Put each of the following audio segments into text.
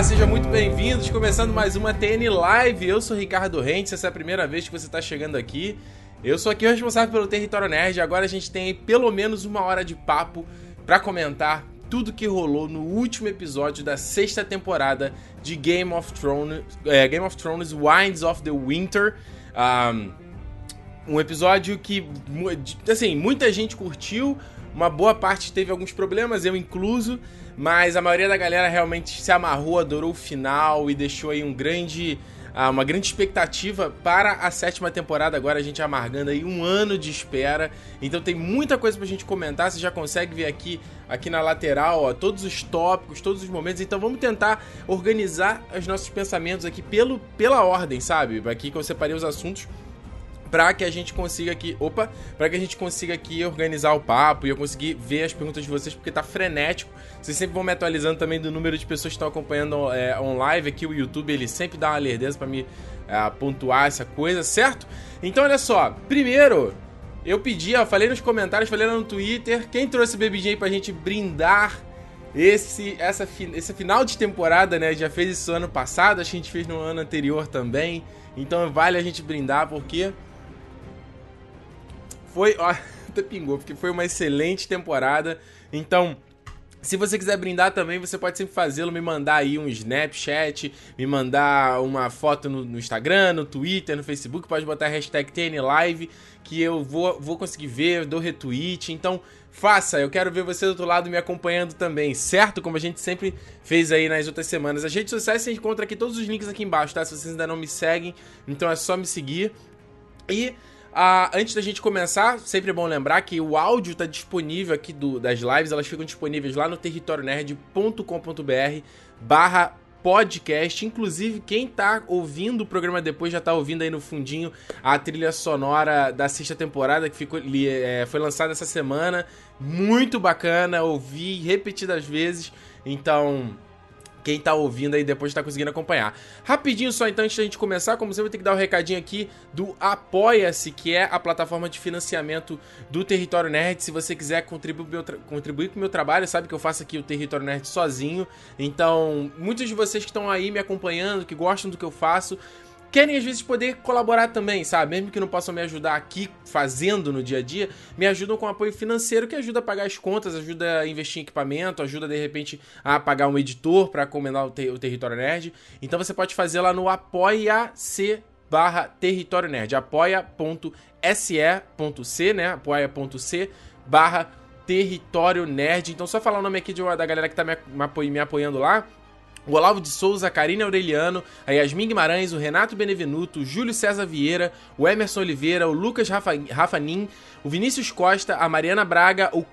Olá, sejam muito bem-vindos. Começando mais uma TN Live. Eu sou Ricardo Rentes. Essa é a primeira vez que você está chegando aqui. Eu sou aqui o responsável pelo Território Nerd. Agora a gente tem pelo menos uma hora de papo para comentar tudo que rolou no último episódio da sexta temporada de Game of Thrones, é, Game of Thrones Winds of the Winter. Um, um episódio que, assim, muita gente curtiu, uma boa parte teve alguns problemas, eu incluso, mas a maioria da galera realmente se amarrou, adorou o final e deixou aí um grande ah, uma grande expectativa para a sétima temporada. Agora a gente amargando aí um ano de espera. Então tem muita coisa pra gente comentar. Você já consegue ver aqui, aqui na lateral, ó, todos os tópicos, todos os momentos. Então vamos tentar organizar os nossos pensamentos aqui pelo, pela ordem, sabe? Aqui que eu separei os assuntos para que a gente consiga aqui, opa, para que a gente consiga aqui organizar o papo e eu conseguir ver as perguntas de vocês porque tá frenético. Vocês sempre vão me atualizando também do número de pessoas que estão acompanhando é, aqui o YouTube, ele sempre dá uma lerdeza para me é, pontuar essa coisa, certo? Então olha só, primeiro eu pedi, ó, falei nos comentários, falei lá no Twitter, quem trouxe aí pra gente brindar esse, essa, esse final de temporada, né? Já fez isso ano passado, acho que a gente fez no ano anterior também. Então vale a gente brindar porque foi. Ó, até pingou, porque foi uma excelente temporada. Então, se você quiser brindar também, você pode sempre fazê-lo, me mandar aí um Snapchat, me mandar uma foto no, no, Instagram, no Twitter, no Facebook, pode botar a hashtag TNLive, que eu vou, vou conseguir ver, dou retweet. Então, faça, eu quero ver você do outro lado me acompanhando também, certo? Como a gente sempre fez aí nas outras semanas. As redes sociais você encontra aqui todos os links aqui embaixo, tá? Se vocês ainda não me seguem, então é só me seguir. E ah, antes da gente começar, sempre é bom lembrar que o áudio está disponível aqui do, das lives, elas ficam disponíveis lá no territorionerd.com.br barra podcast. Inclusive, quem tá ouvindo o programa depois já tá ouvindo aí no fundinho a trilha sonora da sexta temporada que ficou, é, foi lançada essa semana. Muito bacana, ouvi repetidas vezes. Então, quem tá ouvindo aí depois tá conseguindo acompanhar. Rapidinho só então, antes da gente começar, como sempre, vou ter que dar o um recadinho aqui do Apoia-se, que é a plataforma de financiamento do Território Nerd. Se você quiser contribuir, contribuir com o meu trabalho, sabe que eu faço aqui o Território Nerd sozinho. Então, muitos de vocês que estão aí me acompanhando, que gostam do que eu faço, querem às vezes poder colaborar também, sabe? Mesmo que não possam me ajudar aqui fazendo no dia a dia, me ajudam com apoio financeiro que ajuda a pagar as contas, ajuda a investir em equipamento, ajuda de repente a pagar um editor para comendar o, ter o Território Nerd. Então você pode fazer lá no apoia-se barra Território Nerd, apoia.se.c, né? apoia.c barra Território Nerd. Então só falar o nome aqui de, da galera que tá me, me apoiando lá, o Olavo de Souza, a Karine Aureliano, a Yasmin Guimarães, o Renato Benevenuto, o Júlio César Vieira, o Emerson Oliveira, o Lucas Rafa, Rafanin, o Vinícius Costa, a Mariana Braga, o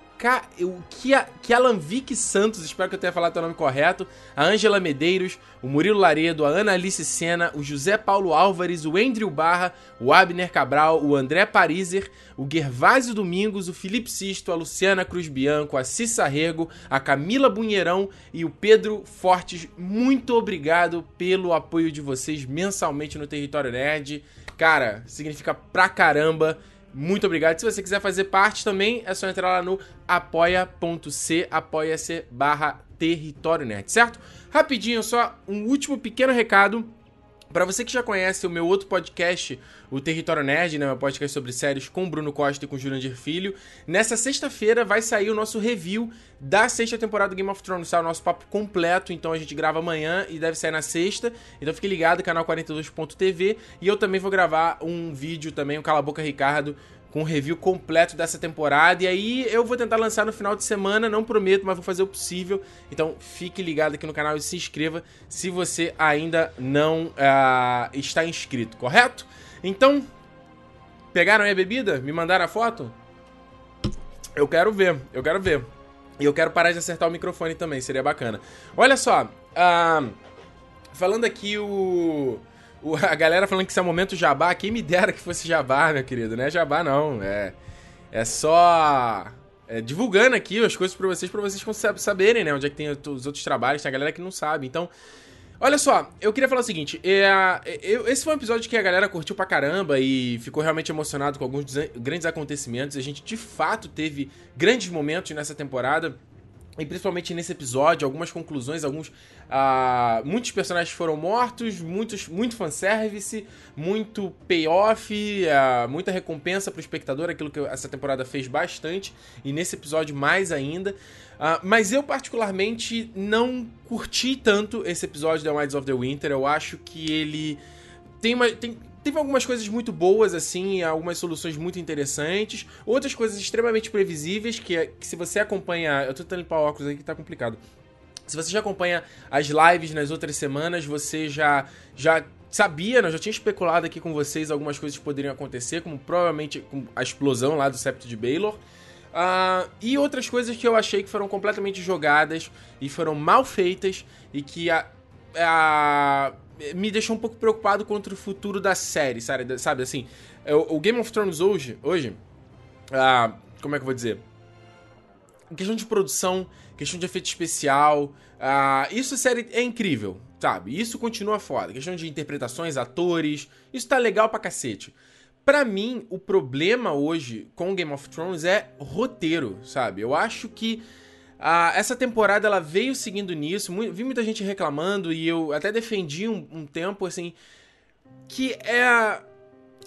O Kia, Kialanvic Santos, espero que eu tenha falado o nome correto, a Ângela Medeiros, o Murilo Laredo, a Ana Alice Sena, o José Paulo Álvares, o Andrew Barra, o Abner Cabral, o André Pariser, o Gervásio Domingos, o Felipe Sisto, a Luciana Cruz Bianco, a Cissa Rego, a Camila Bunheirão e o Pedro Fortes. Muito obrigado pelo apoio de vocês mensalmente no Território Nerd. Cara, significa pra caramba. Muito obrigado. Se você quiser fazer parte também, é só entrar lá no apoia.c, apoia-se barra território nerd, certo? Rapidinho, só um último pequeno recado. Para você que já conhece o meu outro podcast, o Território Nerd, né, meu podcast sobre séries com Bruno Costa e com Jurandir Filho, nessa sexta-feira vai sair o nosso review da sexta temporada do Game of Thrones, tá? O nosso papo completo, então a gente grava amanhã e deve sair na sexta. Então fique ligado, canal 42.tv, e eu também vou gravar um vídeo também, o Cala Boca Ricardo, com um review completo dessa temporada. E aí eu vou tentar lançar no final de semana, não prometo, mas vou fazer o possível. Então fique ligado aqui no canal e se inscreva se você ainda não uh, está inscrito, correto? Então, pegaram a bebida? Me mandaram a foto? Eu quero ver, eu quero ver. E eu quero parar de acertar o microfone também, seria bacana. Olha só, uh, falando aqui o a galera falando que isso é momento jabá, quem me dera que fosse jabá, meu querido. Não é jabá, não. É, é só é, divulgando aqui as coisas pra vocês, pra vocês saberem, né? Onde é que tem os outros trabalhos, tem a galera que não sabe. Então, olha só, eu queria falar o seguinte: é, eu, esse foi um episódio que a galera curtiu pra caramba e ficou realmente emocionado com alguns grandes acontecimentos. A gente de fato teve grandes momentos nessa temporada. E principalmente nesse episódio, algumas conclusões, alguns. Uh, muitos personagens foram mortos, muitos, muito fanservice, muito payoff, uh, muita recompensa pro espectador, aquilo que essa temporada fez bastante, e nesse episódio mais ainda. Uh, mas eu, particularmente, não curti tanto esse episódio da Wilds of the Winter. Eu acho que ele tem uma. Tem, teve algumas coisas muito boas, assim, algumas soluções muito interessantes, outras coisas extremamente previsíveis, que, é, que se você acompanha. Eu tô tentando limpar o óculos aí que tá complicado. Se você já acompanha as lives nas outras semanas, você já, já sabia, né? Eu já tinha especulado aqui com vocês algumas coisas que poderiam acontecer, como provavelmente a explosão lá do septo de Baylor. Uh, e outras coisas que eu achei que foram completamente jogadas e foram mal feitas e que a, a, me deixou um pouco preocupado contra o futuro da série, sabe? sabe assim, é, o, Game of Thrones hoje, hoje como é que eu vou dizer? Questão de produção, questão de efeito especial, isso a série é incrível, sabe? Isso continua foda. Questão de interpretações, atores, isso tá legal pra cacete. Para mim, o problema hoje com Game of Thrones é roteiro, sabe? Eu acho que ah, essa temporada ela veio seguindo nisso. vi muita gente reclamando e eu até defendi um, um tempo assim que é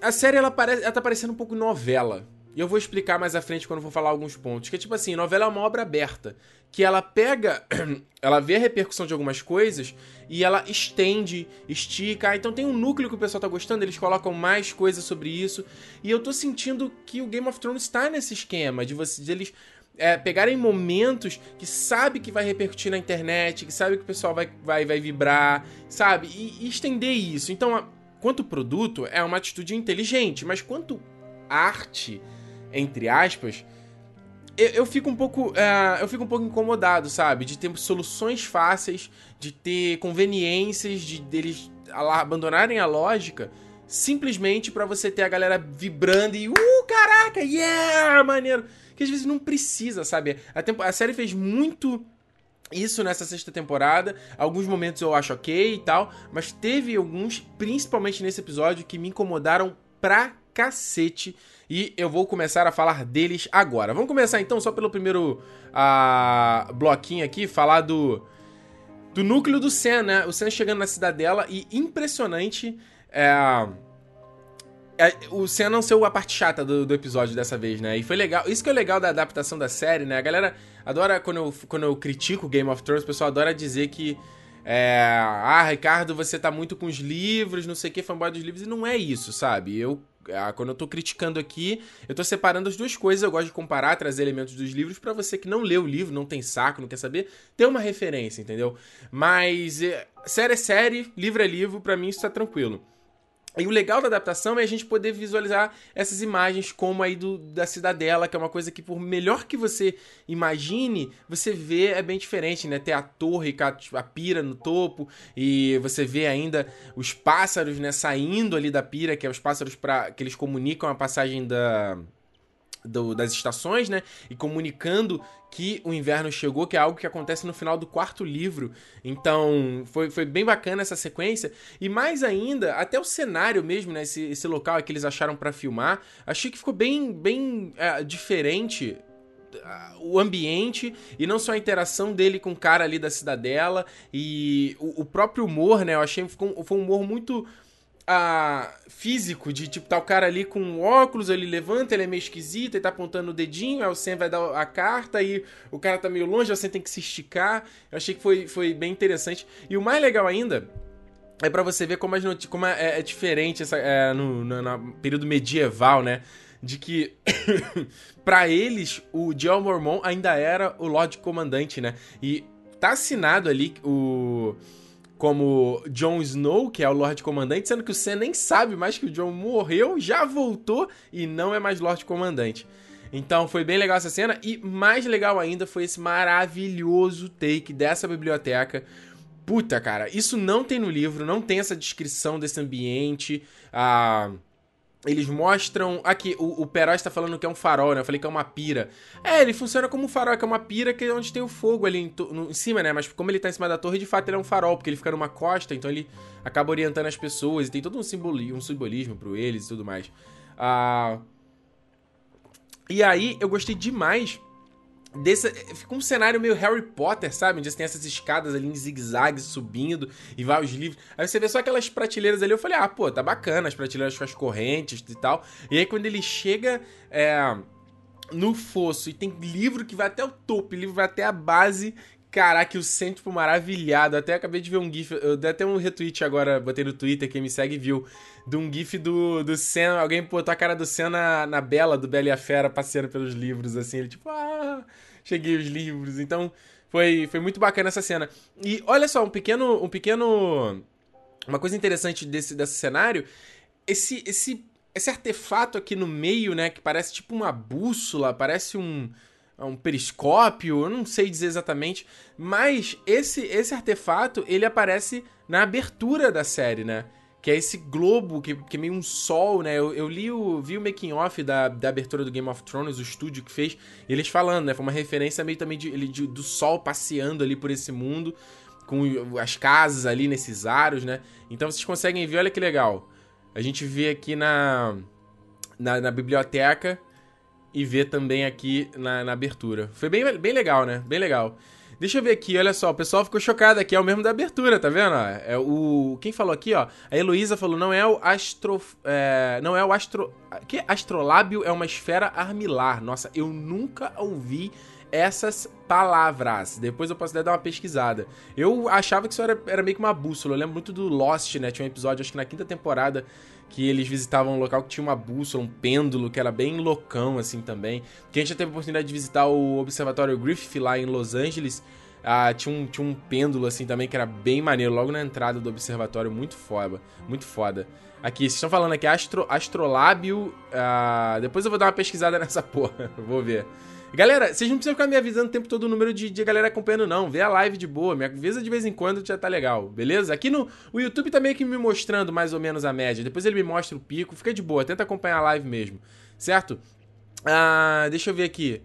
a, série ela, parece, ela tá parecendo um pouco novela. E eu vou explicar mais à frente quando for falar alguns pontos. Que é tipo assim, novela é uma obra aberta. Que ela pega. ela vê a repercussão de algumas coisas e ela estende, estica. Então tem um núcleo que o pessoal tá gostando, eles colocam mais coisas sobre isso. E eu tô sentindo que o Game of Thrones tá nesse esquema de, você, de eles é, pegarem momentos que sabe que vai repercutir na internet, que sabe que o pessoal vai, vai, vai vibrar, sabe? E, e estender isso. Então, a, quanto produto, é uma atitude inteligente, mas quanto arte, entre aspas, eu, eu fico um pouco. Uh, eu fico um pouco incomodado, sabe? De ter soluções fáceis, de ter conveniências, de deles abandonarem a lógica simplesmente para você ter a galera vibrando e uh, caraca, yeah, maneiro. Que às vezes não precisa, sabe? A, tempo, a série fez muito isso nessa sexta temporada. Alguns momentos eu acho ok e tal, mas teve alguns, principalmente nesse episódio, que me incomodaram pra cacete. E eu vou começar a falar deles agora. Vamos começar então, só pelo primeiro uh, bloquinho aqui, falar do, do núcleo do Sam, né? O Sam chegando na cidadela e impressionante. É, o Sam não ser a parte chata do, do, episódio dessa vez, né? E foi legal. Isso que é legal da adaptação da série, né? A galera adora, quando eu, quando eu critico Game of Thrones, o pessoal adora dizer que. É, ah, Ricardo, você tá muito com os livros, não sei o que, fanboy dos livros. E não é isso, sabe? Eu. Ah, quando eu tô criticando aqui, eu tô separando as duas coisas. Eu gosto de comparar, trazer elementos dos livros para você que não lê o livro, não tem saco, não quer saber, ter uma referência, entendeu? Mas é, série é série, livro é livro, para mim isso tá tranquilo. E o legal da adaptação é a gente poder visualizar essas imagens como aí do, da cidadela, que é uma coisa que, por melhor que você imagine, você vê é bem diferente, né? Ter a torre a, a pira no topo, e você vê ainda os pássaros, né, saindo ali da pira, que é os pássaros para que eles comunicam a passagem da do, das estações, né? E comunicando que o inverno chegou, que é algo que acontece no final do quarto livro. Então, foi, foi bem bacana essa sequência. E mais ainda, até o cenário mesmo, né? Esse, esse local que eles acharam para filmar, achei que ficou bem, bem é, diferente o ambiente e não só a interação dele com o cara ali da cidadela e o, o próprio humor, né? Eu achei que ficou, foi um humor muito a físico de tipo tá o cara ali com óculos, ele levanta, ele é meio esquisito, ele tá apontando o dedinho, aí o Sam vai dar a carta e o cara tá meio longe, você tem que se esticar. Eu achei que foi, foi bem interessante. E o mais legal ainda é para você ver como, as como é, é, diferente essa, é, no, no, no, período medieval, né? De que, para eles, o John Mormon ainda era o Lorde Comandante, né? E tá assinado ali o como Jon Snow, que é o Lorde Comandante, sendo que o Sam nem sabe mais que o Jon morreu, já voltou e não é mais Lorde Comandante. Então foi bem legal essa cena e mais legal ainda foi esse maravilhoso take dessa biblioteca. Puta, cara, isso não tem no livro, não tem essa descrição desse ambiente. Ah, eles mostram. Aqui, o, o Peró está falando que é um farol, né? Eu falei que é uma pira. É, ele funciona como um farol, que é uma pira que é onde tem o fogo ali em, no, em, cima, né? Mas como ele está em cima da torre, de fato ele é um farol, porque ele fica numa costa, então ele acaba orientando as pessoas e tem todo um, simboli um simbolismo para eles e tudo mais. Ah, e aí, eu gostei demais Desse, fica um cenário meio Harry Potter, sabe? Onde você tem essas escadas ali em zigue-zague subindo e vai os livros. Aí você vê só aquelas prateleiras ali. Eu falei, ah, pô, tá bacana, as prateleiras com as correntes e tal. E aí quando ele chega é, no fosso e tem livro que vai até o topo, livro vai até a base. Caraca, eu sento tipo, maravilhado. Até acabei de ver um GIF. Eu dei até um retweet agora, botei no Twitter, quem me segue viu. De um GIF do, do Senna. Alguém botou a cara do Senna na Bela, do Bela e a Fera, passeando pelos livros, assim. Ele tipo, ah, cheguei os livros. Então, foi, foi muito bacana essa cena. E olha só, um pequeno. Um pequeno. Uma coisa interessante desse, desse cenário. Esse, esse, esse artefato aqui no meio, né? Que parece tipo uma bússola, parece um um periscópio, eu não sei dizer exatamente, mas esse esse artefato, ele aparece na abertura da série, né? Que é esse globo, que, que é meio um sol, né? Eu, eu li o, vi o making off da, da abertura do Game of Thrones, o estúdio que fez, eles falando, né? Foi uma referência meio também de, de, do sol passeando ali por esse mundo, com as casas ali nesses aros, né? Então vocês conseguem ver, olha que legal. A gente vê aqui na, na, na biblioteca e ver também aqui na, na, abertura. Foi bem, bem legal, né? Bem legal. Deixa eu ver aqui, olha só, o pessoal ficou chocado aqui, é o mesmo da abertura, tá vendo? É o quem falou aqui, ó? A Heloísa falou, não é o astro, é, não é o astro, que astrolábio é uma esfera armilar. Nossa, eu nunca ouvi essas palavras. Depois eu posso até dar uma pesquisada. Eu achava que isso era, era meio que uma bússola. Eu lembro muito do Lost, né? Tinha um episódio, acho que na quinta temporada, que eles visitavam um local que tinha uma bússola, um pêndulo, que era bem loucão, assim, também. Que a gente já teve a oportunidade de visitar o Observatório Griffith lá em Los Angeles. Ah, tinha, um, tinha um pêndulo, assim, também, que era bem maneiro, logo na entrada do observatório, muito foda, muito foda. Aqui, vocês estão falando aqui, astro, astrolábio, ah, depois eu vou dar uma pesquisada nessa porra, vou ver. Galera, vocês não precisam ficar me avisando o tempo todo o número de, de galera acompanhando, não. Vê a live de boa, me avisa de vez em quando já tá legal, beleza? Aqui no o YouTube tá meio que me mostrando mais ou menos a média. Depois ele me mostra o pico, fica de boa, tenta acompanhar a live mesmo, certo? Ah, deixa eu ver aqui.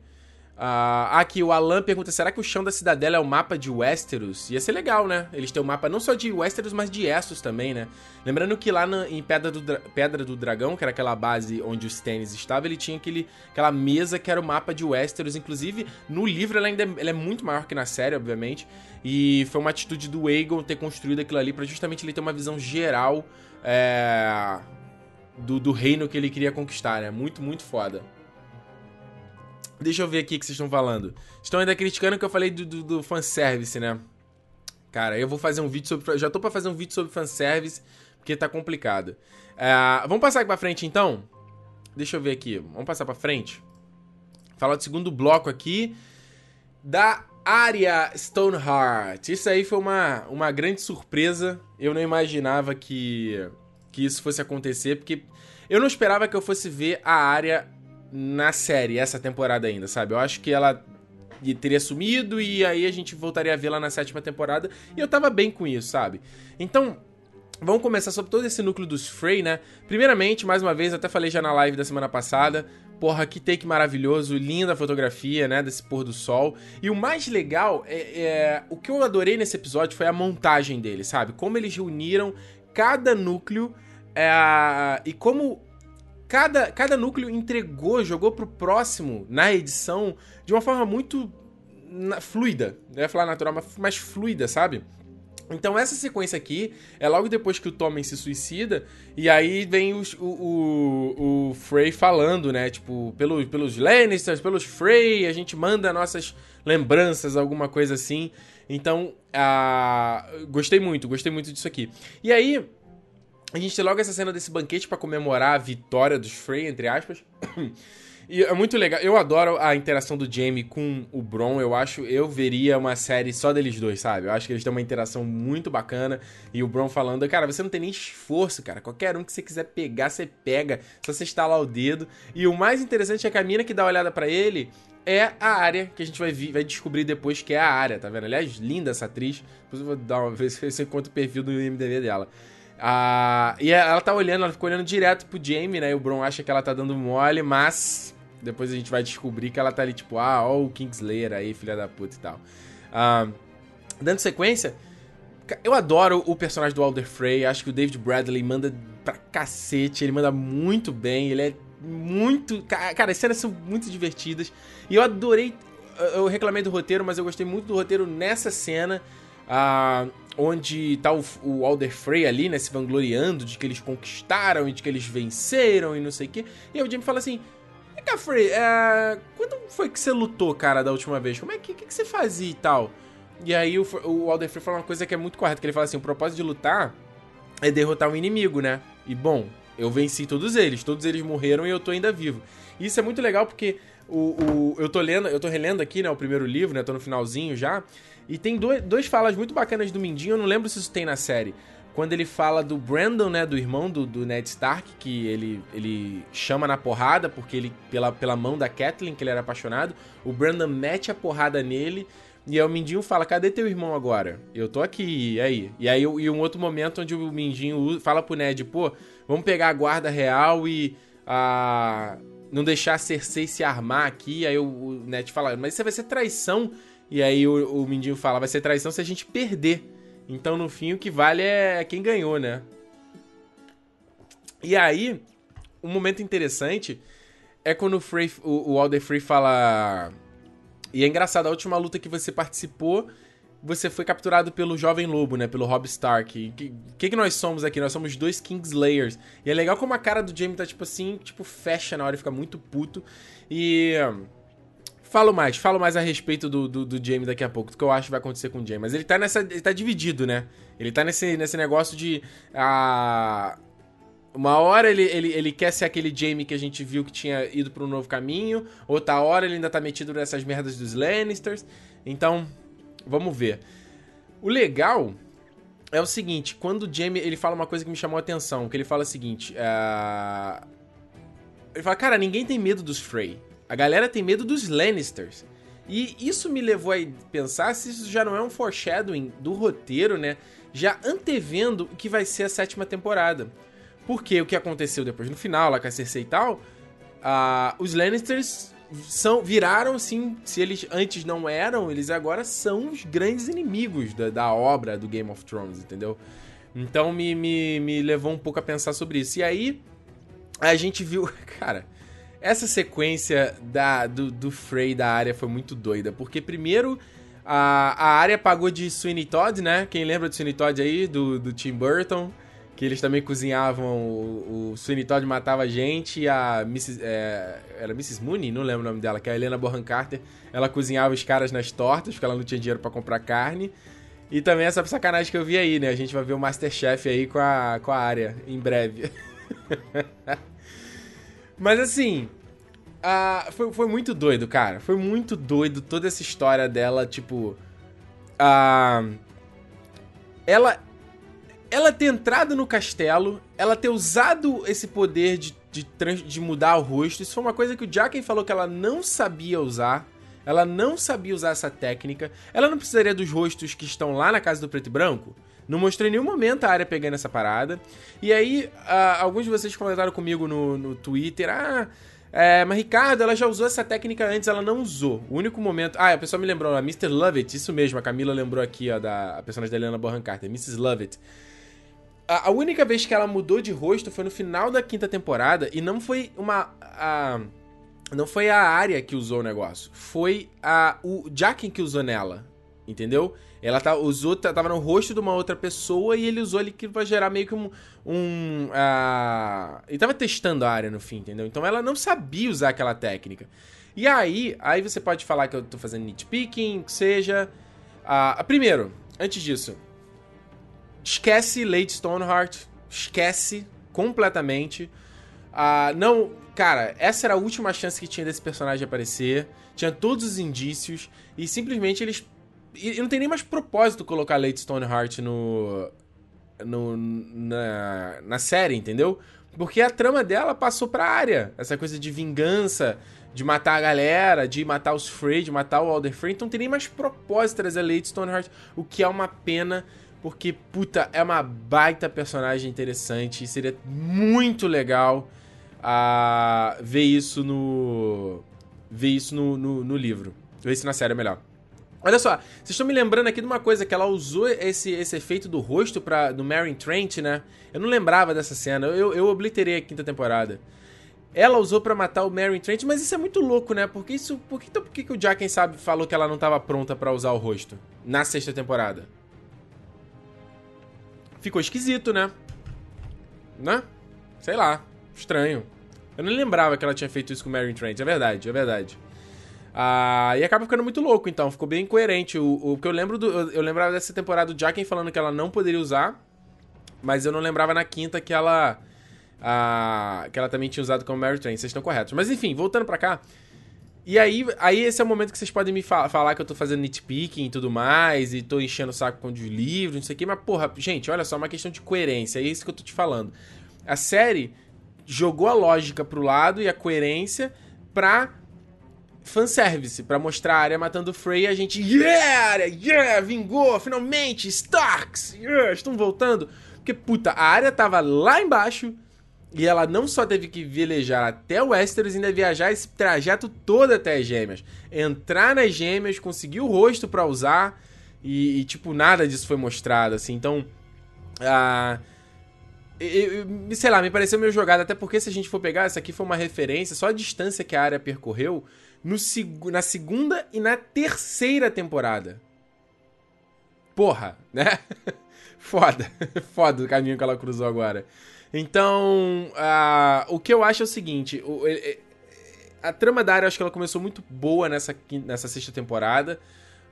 Uh, aqui, o Alan pergunta: será que o chão da cidadela é o mapa de Westeros? Ia ser legal, né? Eles têm o um mapa não só de Westeros, mas de Essos também, né? Lembrando que lá na, em Pedra do, Pedra do Dragão, que era aquela base onde o Stannis estava, ele tinha aquele, aquela mesa que era o mapa de Westeros. Inclusive, no livro ela ainda é, ela é muito maior que na série, obviamente. E foi uma atitude do Aegon ter construído aquilo ali para justamente ele ter uma visão geral é, do, do reino que ele queria conquistar, né? Muito, muito foda. Deixa eu ver aqui o que vocês estão falando. Estão ainda criticando que eu falei do, do, do fanservice, né? Cara, eu vou fazer um vídeo sobre. Já tô pra fazer um vídeo sobre fanservice, porque tá complicado. Uh, vamos passar aqui pra frente então? Deixa eu ver aqui. Vamos passar pra frente. Falar do segundo bloco aqui. Da área Stoneheart. Isso aí foi uma, uma grande surpresa. Eu não imaginava que, que isso fosse acontecer, porque eu não esperava que eu fosse ver a área na série, essa temporada ainda, sabe? Eu acho que ela teria sumido e aí a gente voltaria a vê-la na sétima temporada e eu tava bem com isso, sabe? Então, vamos começar sobre todo esse núcleo dos Frey, né? Primeiramente, mais uma vez, até falei já na live da semana passada, porra, que take maravilhoso, linda fotografia, né, desse pôr do sol. E o mais legal é, é o que eu adorei nesse episódio foi a montagem dele, sabe? Como eles reuniram cada núcleo é, e como cada, cada núcleo entregou, jogou pro próximo na edição de uma forma muito na, fluida. Não ia falar natural, mas mais fluida, sabe? Então essa sequência aqui é logo depois que o Tommen se suicida, e aí vem os, o, o, o Frey falando, né? Tipo, pelo, pelos Lannisters, pelos Frey, a gente manda nossas lembranças, alguma coisa assim. Então, uh, gostei muito, gostei muito disso aqui. E aí, a gente tem logo essa cena desse banquete para comemorar a vitória dos Frey, entre aspas. E é muito legal. Eu adoro a interação do Jamie com o Bron. Eu acho, eu veria uma série só deles dois, sabe? Eu acho que eles têm uma interação muito bacana. E o Bron falando, cara, você não tem nem esforço, cara. Qualquer um que você quiser pegar, você pega. Só você estalar o dedo. E o mais interessante é que a mina que dá uma olhada para ele é a área que a gente vai, vai descobrir depois que é a área, tá vendo? Aliás, linda essa atriz. Depois eu vou dar uma vez se eu encontro o perfil do IMDB dela. Ah, e ela tá olhando, ela ficou olhando direto pro Jamie, né? E o Bron acha que ela tá dando mole, mas depois a gente vai descobrir que ela tá ali, tipo, ah, ó o Kingslayer aí, filha da puta e tal. Ah, dando sequência, eu adoro o personagem do Alder Frey, acho que o David Bradley manda pra cacete, ele manda muito bem, ele é muito. Cara, as cenas são muito divertidas. E eu adorei eu reclamei do roteiro, mas eu gostei muito do roteiro nessa cena. Ah, onde tá o, o Alder Frey ali, né, se vangloriando de que eles conquistaram e de que eles venceram e não sei o quê. E aí o Jamie fala assim: Vem Frey, é... quando foi que você lutou, cara, da última vez? Como é que, que, que você fazia e tal? E aí o, o Alder Frey fala uma coisa que é muito correta, que ele fala assim: o propósito de lutar é derrotar um inimigo, né? E bom, eu venci todos eles, todos eles morreram e eu tô ainda vivo. E isso é muito legal porque o, o, eu tô lendo, eu tô relendo aqui, né, o primeiro livro, né? Tô no finalzinho já. E tem dois, dois falas muito bacanas do Mindinho, eu não lembro se isso tem na série. Quando ele fala do Brandon, né, do irmão do, do Ned Stark, que ele, ele chama na porrada, porque ele, pela, pela mão da Catelyn, que ele era apaixonado, o Brandon mete a porrada nele, e aí o Mindinho fala, cadê teu irmão agora? Eu tô aqui, e aí? E aí e um outro momento onde o Mindinho fala pro Ned, pô, vamos pegar a guarda real e... a não deixar a Cersei se armar aqui, aí o, o Ned fala, mas isso vai ser traição e aí o, o Mindinho fala: vai ser traição se a gente perder. Então no fim o que vale é quem ganhou, né? E aí, um momento interessante é quando o, Frey, o, o Alder Frey fala. E é engraçado, a última luta que você participou, você foi capturado pelo Jovem Lobo, né? Pelo Rob Stark. O que, que, que, nós somos aqui? Nós somos dois Kingslayers. E é legal como a cara do Jaime tá tipo assim, tipo, fecha na hora e fica muito puto. E. Falo mais, falo mais a respeito do, do, do Jamie daqui a pouco, do que eu acho que vai acontecer com o Jamie. Mas ele tá nessa. Ele tá dividido, né? Ele tá nesse, nesse negócio de. Ah, uma hora ele, ele, ele quer ser aquele Jamie que a gente viu que tinha ido para um novo caminho, outra hora ele ainda tá metido nessas merdas dos Lannisters. Então, vamos ver. O legal é o seguinte, quando o Jamie, ele fala uma coisa que me chamou a atenção, que ele fala o seguinte, uh... ele fala, cara, ninguém tem medo dos Frey. A galera tem medo dos Lannisters. E isso me levou a pensar se isso já não é um foreshadowing do roteiro, né? Já antevendo o que vai ser a sétima temporada. Porque o que aconteceu depois no final, lá com a Cersei e tal, uh, os Lannisters são, viraram, sim, se eles antes não eram, eles agora são os grandes inimigos da, da obra do Game of Thrones, entendeu? Então me, me, me levou um pouco a pensar sobre isso. E aí, a gente viu, cara, essa sequência da, do, do Frey da área foi muito doida, porque primeiro a, a área pagou de Sweeney Todd, né? Quem lembra de Sweeney Todd aí, do, do Tim Burton? Que eles também cozinhavam, o, o Sweeney Todd matava gente e a Mrs. É, era Mrs. Mooney? Não lembro o nome dela, que é a Helena Bonham Carter. Ela cozinhava os caras nas tortas, porque ela não tinha dinheiro para comprar carne. E também essa sacanagem que eu vi aí, né? A gente vai ver o Masterchef aí com a, com a área em breve. Mas assim, uh, foi, foi muito doido, cara. Foi muito doido toda essa história dela, tipo. Uh, ela. Ela ter entrado no castelo, ela ter usado esse poder de, de, de mudar o rosto. Isso foi uma coisa que o Jaquen falou que ela não sabia usar. Ela não sabia usar essa técnica. Ela não precisaria dos rostos que estão lá na casa do preto e branco. Não mostrei em nenhum momento a área pegando essa parada. E aí, uh, alguns de vocês comentaram comigo no, no Twitter: ah. É, mas Ricardo, ela já usou essa técnica antes, ela não usou. O único momento. Ah, a pessoa me lembrou, a Mr. Lovett, isso mesmo, a Camila lembrou aqui, ó, da a personagem da Helena Bonham Carter, Mrs. Lovett. A, a, única vez que ela mudou de rosto foi no final da quinta temporada e não foi uma. A, não foi a área que usou o negócio, foi a, o Jaquen que usou nela, entendeu? Ela tá, usou, tá, tava no rosto de uma outra pessoa e ele usou ali que vai gerar meio que um. um uh... Ele tava testando a área no fim, entendeu? Então ela não sabia usar aquela técnica. E aí, aí você pode falar que eu tô fazendo nitpicking, que seja. Uh, primeiro, antes disso, esquece Lady Stoneheart, esquece completamente. Uh, não, cara, essa era a última chance que tinha desse personagem aparecer. Tinha todos os indícios e simplesmente eles e não tem nem mais propósito colocar Lady Stoneheart no, no na, na série, entendeu? Porque a trama dela passou pra área. Essa coisa de vingança, de matar a galera, de matar os Frey, de matar o Alder Frey. Então não tem nem mais propósito trazer Lady Stoneheart, o que é uma pena, porque, puta, é uma baita personagem interessante. E seria muito legal uh, ver isso no. ver isso no, no, no livro. Ver isso na série é melhor. Olha só, vocês estão me lembrando aqui de uma coisa, que ela usou esse, esse efeito do rosto pra, do Marion Trent, né? Eu não lembrava dessa cena, eu, eu obliterei a quinta temporada. ela usou para matar o Mary Trent, mas isso é muito louco, né? Porque isso, por que, então, por que, que o Jack, quem sabe, falou que ela não tava pronta para usar o rosto na sexta temporada? Ficou esquisito, né? Né? Sei lá, estranho. Eu não lembrava que ela tinha feito isso com o Mary Trent, é verdade, é verdade. Ah, e acaba ficando muito louco, então, ficou bem incoerente. O, o que eu lembro do. Eu, eu lembrava dessa temporada do Jacken falando que ela não poderia usar, mas eu não lembrava na quinta que ela a, que ela também tinha usado como Mary Train. Vocês estão corretos. Mas enfim, voltando pra cá. E aí, aí esse é o momento que vocês podem me fa falar que eu tô fazendo nitpicking e tudo mais, e tô enchendo o saco com os livros, não sei o quê, mas porra, gente, olha só, é uma questão de coerência, é isso que eu tô te falando. A série jogou a lógica pro lado e a coerência pra fanservice, pra mostrar a área matando o Frey a gente, yeah, yeah, vingou, finalmente, Starks, yeah, estão voltando. Porque, puta, a área tava lá embaixo, e ela não só teve que velejar até o Westeros, ainda viajar esse trajeto todo até as gêmeas. Entrar nas gêmeas, conseguir o rosto para usar, e, e, tipo, nada disso foi mostrado, assim. Então, ah, eu, sei lá, me pareceu meio jogado, até porque se a gente for pegar, essa aqui foi uma referência, só a distância que a área percorreu no, na segunda e na terceira temporada. Porra, né? Foda, foda o caminho que ela cruzou agora. Então, uh, o que eu acho é o seguinte: o, a trama da área, acho que ela começou muito boa nessa, nessa sexta temporada.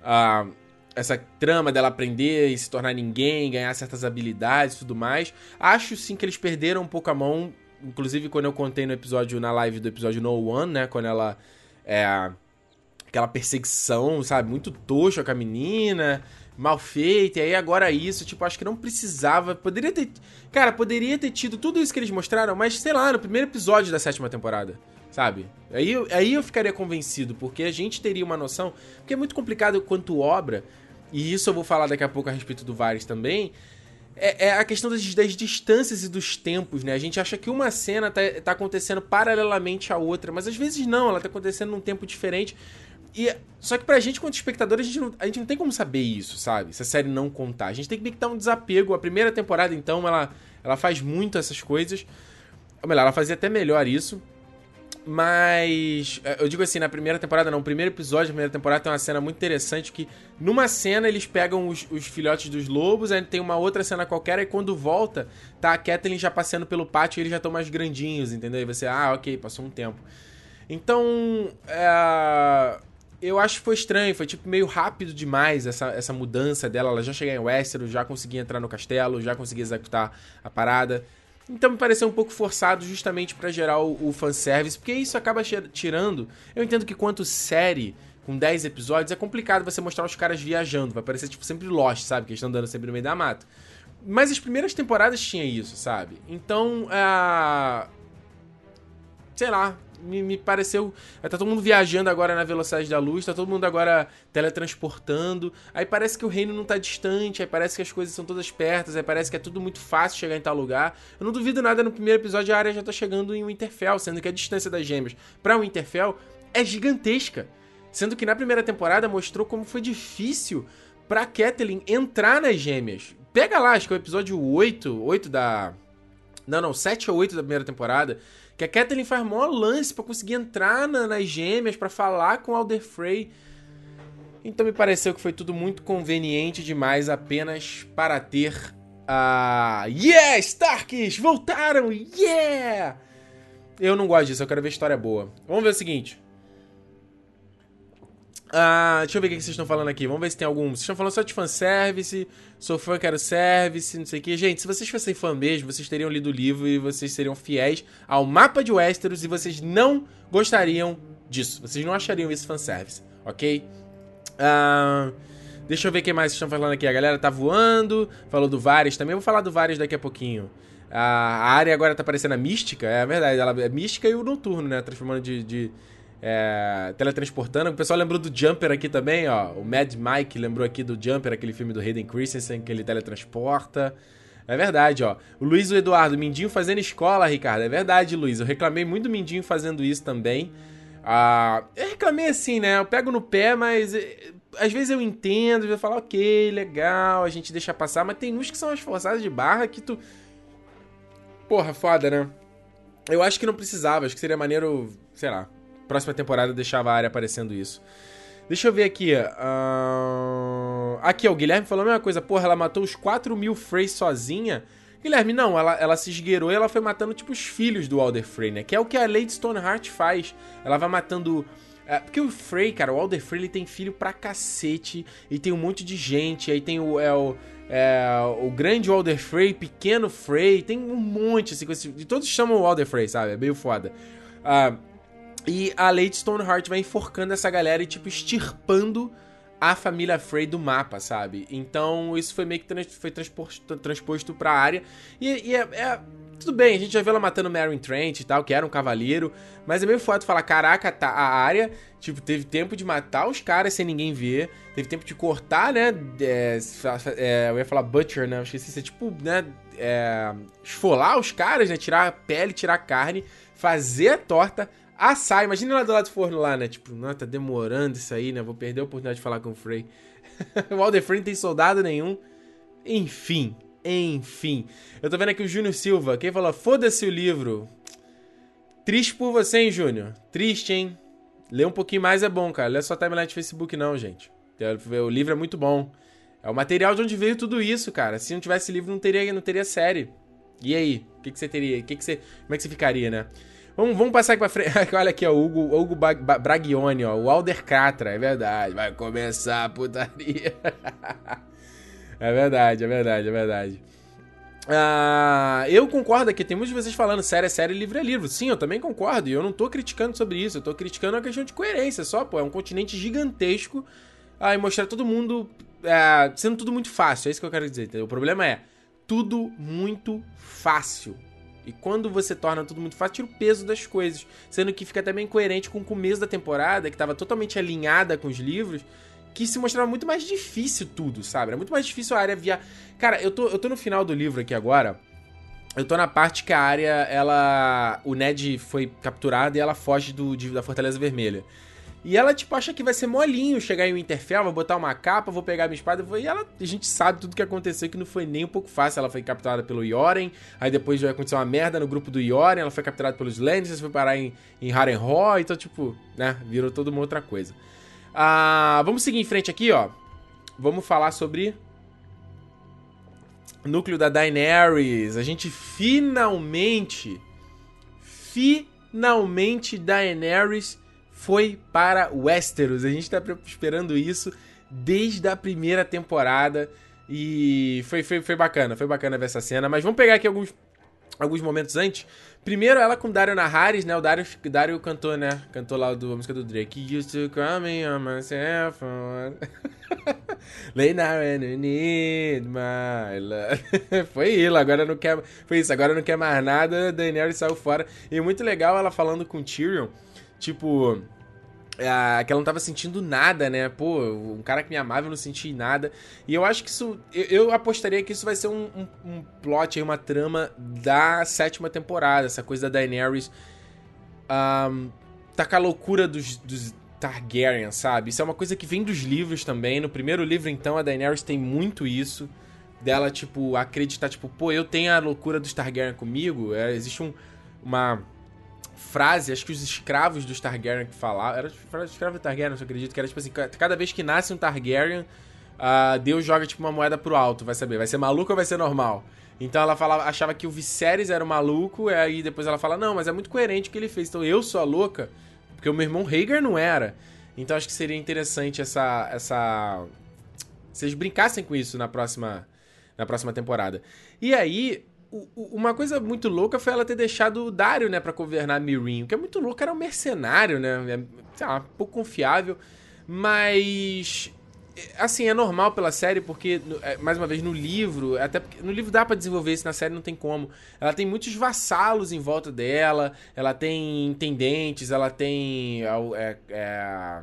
Uh, essa trama dela aprender e se tornar ninguém, ganhar certas habilidades e tudo mais. Acho sim que eles perderam um pouco a mão. Inclusive, quando eu contei no episódio, na live do episódio No One, né? Quando ela. É, aquela perseguição, sabe? Muito toxa com a menina mal feita, e aí agora isso, tipo, acho que não precisava. Poderia ter. Cara, poderia ter tido tudo isso que eles mostraram, mas sei lá, no primeiro episódio da sétima temporada. Sabe? Aí, aí eu ficaria convencido, porque a gente teria uma noção. Porque é muito complicado quanto obra, e isso eu vou falar daqui a pouco a respeito do Vares também. É, é, a questão das, das, distâncias e dos tempos, né? A gente acha que uma cena tá, tá acontecendo paralelamente à outra, mas às vezes não, ela tá acontecendo num tempo diferente. E, só que pra gente, quanto espectador, a gente, não, a gente não tem como saber isso, sabe? Se a série não contar. A gente tem que meio que um desapego. A primeira temporada, então, ela, ela faz muito essas coisas. Ou melhor, ela fazia até melhor isso. Mas, é, eu digo assim, na primeira temporada, não, no primeiro episódio da primeira temporada tem uma cena muito interessante que, numa cena, eles pegam os, os filhotes dos lobos, aí tem uma outra cena qualquer, e quando volta, tá a Kathleen já passeando pelo pátio e eles já estão mais grandinhos, entendeu? E você, ah, ok, passou um tempo. Então, é eu acho que foi estranho, foi tipo meio rápido demais essa, essa mudança dela. Ela já chegar em Westeros, já conseguia entrar no castelo, já conseguia executar a parada. Então me pareceu um pouco forçado justamente para gerar o, o fanservice, porque isso acaba tirando. Eu entendo que quanto série com 10 episódios é complicado você mostrar os caras viajando, vai parecer tipo sempre Lost, sabe? Que eles estão andando sempre no meio da mata. Mas as primeiras temporadas tinha isso, sabe? Então, uh... sei lá, me, me pareceu. Tá todo mundo viajando agora na velocidade da luz, tá todo mundo agora teletransportando. Aí parece que o reino não tá distante, aí parece que as coisas são todas pertas, aí parece que é tudo muito fácil chegar em tal lugar. Eu não duvido nada, no primeiro episódio a área já tá chegando em Winterfell, sendo que a distância das gêmeas pra Winterfell é gigantesca. Sendo que na primeira temporada mostrou como foi difícil pra Catelyn entrar nas gêmeas. Pega lá, acho que é o episódio 8, 8 da. Não, não, 7 ou 8 da primeira temporada que a Kathleen faz maior lance para conseguir entrar na, nas gêmeas, para falar com Alder Frey. Então me pareceu que foi tudo muito conveniente demais apenas para ter a. Yeah! Starks! Voltaram! Yeah! Eu não gosto disso, eu quero ver história boa. Vamos ver o seguinte. Ah, deixa eu ver o que vocês estão falando aqui. Vamos ver se tem algum. Vocês estão falando só de fanservice, sou fã, quero service, não sei o que. Gente, se vocês fossem fã mesmo, vocês teriam lido o livro e vocês seriam fiéis ao mapa de Westeros e vocês não gostariam disso. Vocês não achariam isso fanservice, ok? Ah, deixa eu ver o que mais vocês estão falando aqui. A galera tá voando, falou do Varys também. Eu vou falar do Varys daqui a pouquinho. A área agora tá parecendo a mística, é verdade. Ela é mística e o noturno, né? Transformando de, de é, teletransportando. O pessoal lembrou do Jumper aqui também, ó. O Mad Mike lembrou aqui do Jumper, aquele filme do Hayden Christensen que ele teletransporta. É verdade, ó. O Luiz o Eduardo, Mindinho fazendo escola, Ricardo. É verdade, Luiz. Eu reclamei muito do Mindinho fazendo isso também. Ah, eu reclamei assim, né? Eu pego no pé, mas eh, às vezes eu entendo, eu falo, ok, legal, a gente deixa passar, mas tem uns que são as forçadas de barra que tu. Porra, foda, né? Eu acho que não precisava, acho que seria maneiro, sei lá, próxima temporada deixava a área aparecendo isso. Deixa eu ver aqui. Uh... Aqui, ó, o Guilherme falou a mesma coisa. Porra, ela matou os 4 mil Freys sozinha. Guilherme, não, ela, ela se esgueirou e ela foi matando, tipo, os filhos do Alder Frey, né? Que é o que a Lady Stoneheart faz. Ela vai matando. É, porque o Frey, cara, o Alder Frey, ele tem filho pra cacete. E tem um monte de gente. Aí tem o. É, o é, o grande Alder Frey, pequeno Frey, tem um monte, assim, esse, e todos chamam o Alder Frey, sabe? É meio foda. Uh, e a Lady Stoneheart vai enforcando essa galera e, tipo, extirpando a família Frey do mapa, sabe? Então, isso foi meio que trans, foi transposto, transposto pra área. E, e é, é, Tudo bem, a gente já viu ela matando Meryn Trent e tal, que era um cavaleiro. Mas é meio foda falar, caraca, tá, a área, tipo, teve tempo de matar os caras sem ninguém ver. Teve tempo de cortar, né? É, é, eu ia falar butcher, né? Eu esqueci de ser, tipo, né? É, esfolar os caras, né? Tirar a pele, tirar a carne, fazer a torta assar. Imagina lá do lado do forno lá, né? Tipo, não, tá demorando isso aí, né? Vou perder a oportunidade de falar com o Frey. o Alder Frey não tem soldado nenhum. Enfim, enfim. Eu tô vendo aqui o Júnior Silva. Quem falou, foda-se o livro. Triste por você, hein, Júnior? Triste, hein? Ler um pouquinho mais é bom, cara. Lê só timeline de Facebook, não, gente. O livro é muito bom. É o material de onde veio tudo isso, cara. Se não tivesse livro, não teria, não teria série. E aí? O que, que você teria? Que que você, como é que você ficaria, né? Vamos, vamos passar aqui pra frente. Olha aqui, ó, o Hugo, Hugo ó. O Alder Catra, é verdade. Vai começar a putaria. é verdade, é verdade, é verdade. Ah, eu concordo que tem muitos de vocês falando série é série, livro é livro. Sim, eu também concordo. E eu não tô criticando sobre isso. Eu tô criticando a questão de coerência só, pô. É um continente gigantesco. Ah, e mostrar todo mundo. É, sendo tudo muito fácil. É isso que eu quero dizer. Entendeu? O problema é tudo muito fácil. E quando você torna tudo muito fácil, tira o peso das coisas. Sendo que fica também coerente com o começo da temporada, que estava totalmente alinhada com os livros, que se mostrava muito mais difícil tudo, sabe? Era muito mais difícil a área via. Cara, eu tô, eu tô no final do livro aqui agora. Eu tô na parte que a área, ela. O Ned foi capturado e ela foge do, de, da Fortaleza Vermelha. E ela, tipo, acha que vai ser molinho chegar em Winterfell, vou botar uma capa, vou pegar minha espada. E ela, a gente sabe tudo que aconteceu, que não foi nem um pouco fácil. Ela foi capturada pelo Yoren, aí depois vai acontecer uma merda no grupo do Yoren, ela foi capturada pelos Lannisters, foi parar em, em Harrenhal, então, tipo, né, virou toda uma outra coisa. Ah, vamos seguir em frente aqui, ó. Vamos falar sobre núcleo da Daenerys. A gente finalmente, finalmente Daenerys foi para Westeros. A gente tá esperando isso desde a primeira temporada. E foi, foi, foi bacana, foi bacana ver essa cena. Mas vamos pegar aqui alguns, alguns momentos antes. Primeiro, ela com Dario Naharis, né? O Dario, Dario cantou, né? Cantou lá do, a música do Drake. Used to call me on my cell phone. Lay now and you need my love. Foi isso, agora não quer. Foi isso, agora não quer mais nada. Daenerys saiu fora. E muito legal ela falando com Tyrion. Tipo, é, que ela não tava sentindo nada, né? Pô, um cara que me amava eu não senti nada. E eu acho que isso. Eu, eu apostaria que isso vai ser um, um, um, plot aí, uma trama da sétima temporada. Essa coisa da Daenerys. Um, tá com a loucura dos, dos Targaryen, sabe? Isso é uma coisa que vem dos livros também. No primeiro livro, então, a Daenerys tem muito isso. Dela, tipo, acreditar, tipo, pô, eu tenho a loucura dos Targaryen comigo. É, existe um, uma frase, acho que os escravos dos Targaryen que falavam. Era frase escravo do Targaryen, eu acredito, que era tipo assim: cada vez que nasce um Targaryen, uh, Deus joga tipo uma moeda pro alto, vai saber, vai ser maluco ou vai ser normal? Então ela falava, achava que o Viserys era o maluco, e aí depois ela fala: Não, mas é muito coerente o que ele fez, então eu sou a louca, porque o meu irmão Rhaegar não era. Então acho que seria interessante essa. essa... Vocês brincassem com isso na próxima, na próxima temporada. E aí, uma coisa muito louca foi ela ter deixado o Dario, né, pra governar Mirin. O que é muito louco, era um mercenário, né? É, sei lá, pouco confiável. Mas. Assim, é normal pela série, porque, é, mais uma vez, no livro, até no livro dá para desenvolver isso, na série não tem como. Ela tem muitos vassalos em volta dela, ela tem intendentes, ela tem. É, é,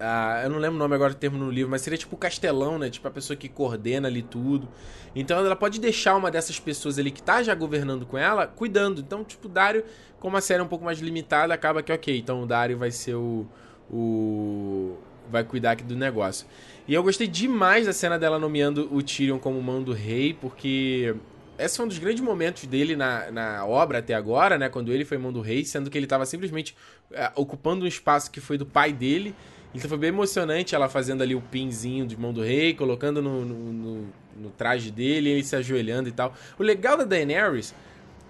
ah, eu não lembro o nome agora do termo no livro, mas seria tipo o castelão, né? Tipo a pessoa que coordena ali tudo. Então ela pode deixar uma dessas pessoas ali que tá já governando com ela, cuidando. Então, tipo, o Dario, como a série é um pouco mais limitada, acaba que ok. Então o Dario vai ser o. o vai cuidar aqui do negócio. E eu gostei demais da cena dela nomeando o Tyrion como mão do rei, porque esse foi um dos grandes momentos dele na, na obra até agora, né? Quando ele foi mão do rei, sendo que ele estava simplesmente é, ocupando um espaço que foi do pai dele. Então foi bem emocionante ela fazendo ali o pinzinho de mão do rei, colocando no, no, no, no traje dele, ele se ajoelhando e tal. O legal da Daenerys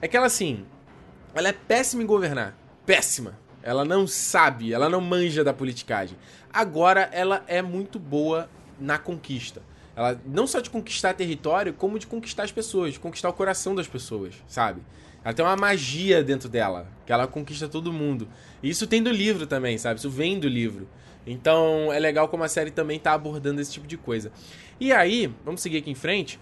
é que ela, assim, ela é péssima em governar. Péssima. Ela não sabe, ela não manja da politicagem. Agora ela é muito boa na conquista. Ela não só de conquistar território, como de conquistar as pessoas, de conquistar o coração das pessoas, sabe? Ela tem uma magia dentro dela, que ela conquista todo mundo. E isso tem do livro também, sabe? Isso vem do livro. Então é legal como a série também tá abordando esse tipo de coisa. E aí, vamos seguir aqui em frente.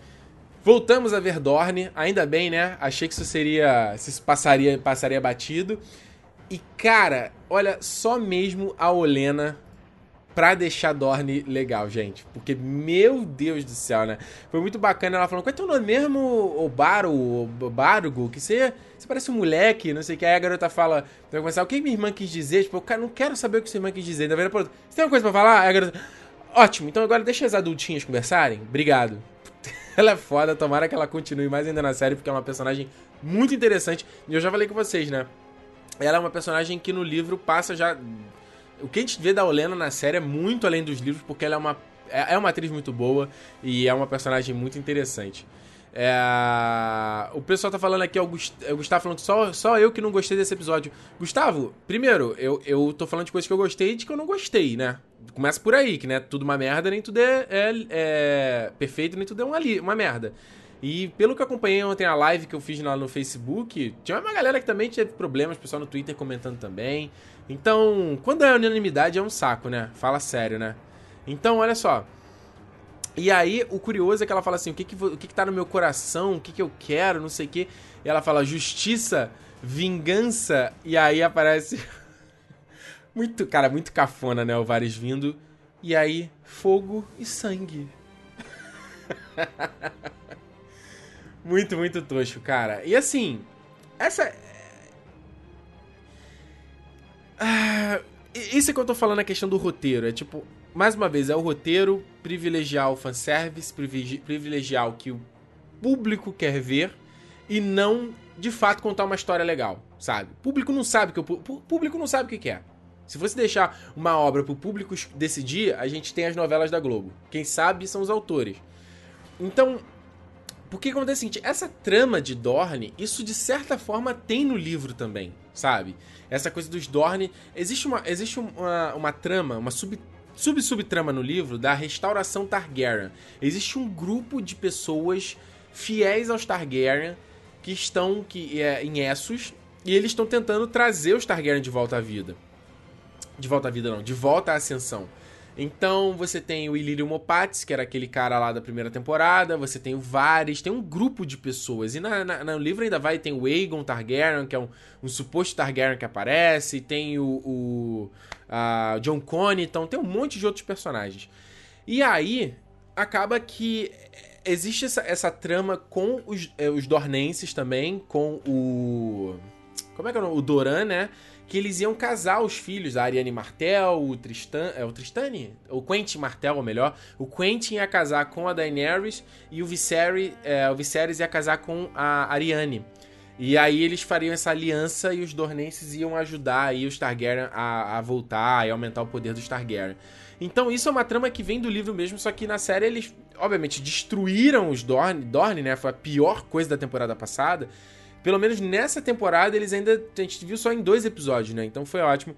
Voltamos a ver Dorne, ainda bem, né? Achei que isso seria. Se passaria, passaria batido. E, cara, olha, só mesmo a Olena pra deixar Dorne legal, gente. Porque, meu Deus do céu, né? Foi muito bacana ela falando, qual é teu nome mesmo, o Baro, o Barugo? Que você, você parece um moleque, não sei o que. Aí a garota fala, vai começar, o que minha irmã quis dizer? Tipo, eu não quero saber o que sua irmã quis dizer. Ainda vendo, você tem uma coisa pra falar? Aí a garota, ótimo, então agora deixa as adultinhas conversarem. Obrigado. ela é foda, tomara que ela continue mais ainda na série, porque é uma personagem muito interessante. E eu já falei com vocês, né? ela é uma personagem que no livro passa já. O que a gente vê da Olena na série é muito além dos livros, porque ela é uma, é, é uma atriz muito boa e é uma personagem muito interessante. É... O pessoal tá falando aqui, o Gustavo falando só, só eu que não gostei desse episódio. Gustavo, primeiro, eu, eu tô falando de coisas que eu gostei e de que eu não gostei, né? Começa por aí, que né, tudo uma merda, nem tudo é, é, é perfeito, nem tudo é uma, uma merda. E pelo que eu acompanhei ontem a live que eu fiz lá no Facebook, tinha uma galera que também teve problemas, pessoal no Twitter comentando também. Então, quando é unanimidade é um saco, né? Fala sério, né? Então, olha só. E aí, o curioso é que ela fala assim: o que que, o que, que tá no meu coração, o que, que eu quero, não sei o quê. E ela fala justiça, vingança, e aí aparece. muito, cara, muito cafona, né? O Vares vindo. E aí, fogo e sangue. Muito, muito tosco, cara. E assim, essa. Ah, isso é que eu tô falando a questão do roteiro. É tipo, mais uma vez, é o roteiro privilegiar o fanservice, privilegiar o que o público quer ver e não, de fato, contar uma história legal, sabe? O público não sabe que o, o público não sabe o que quer. Se você deixar uma obra pro público decidir, a gente tem as novelas da Globo. Quem sabe são os autores. Então, porque acontece o seguinte, essa trama de Dorne, isso de certa forma tem no livro também, sabe? Essa coisa dos Dorne. Existe uma, existe uma, uma trama, uma sub, sub-subtrama no livro da restauração Targaryen. Existe um grupo de pessoas fiéis aos Targaryen que estão que, é, em Essos e eles estão tentando trazer os Targaryen de volta à vida. De volta à vida, não, de volta à ascensão. Então você tem o Ilírio Mopatis, que era aquele cara lá da primeira temporada, você tem o Varys, tem um grupo de pessoas. E na, na, no livro ainda vai, tem o Aegon Targaryen, que é um, um suposto Targaryen que aparece, tem o, o a John Connie, então tem um monte de outros personagens. E aí, acaba que existe essa, essa trama com os, é, os Dornenses também, com o... Como é que é o nome? O Doran, né? Que eles iam casar os filhos, a Ariane Martel, o Tristan, é o Tristane? O Quentin Martel, ou melhor, o Quentin ia casar com a Daenerys e o Viserys, é, o Viserys ia casar com a Ariane. E aí eles fariam essa aliança e os Dornenses iam ajudar aí os Targaryen a, a voltar e aumentar o poder dos Targaryen. Então isso é uma trama que vem do livro mesmo, só que na série eles, obviamente, destruíram os Dorne, Dorne, né? Foi a pior coisa da temporada passada. Pelo menos nessa temporada eles ainda. A gente viu só em dois episódios, né? Então foi ótimo.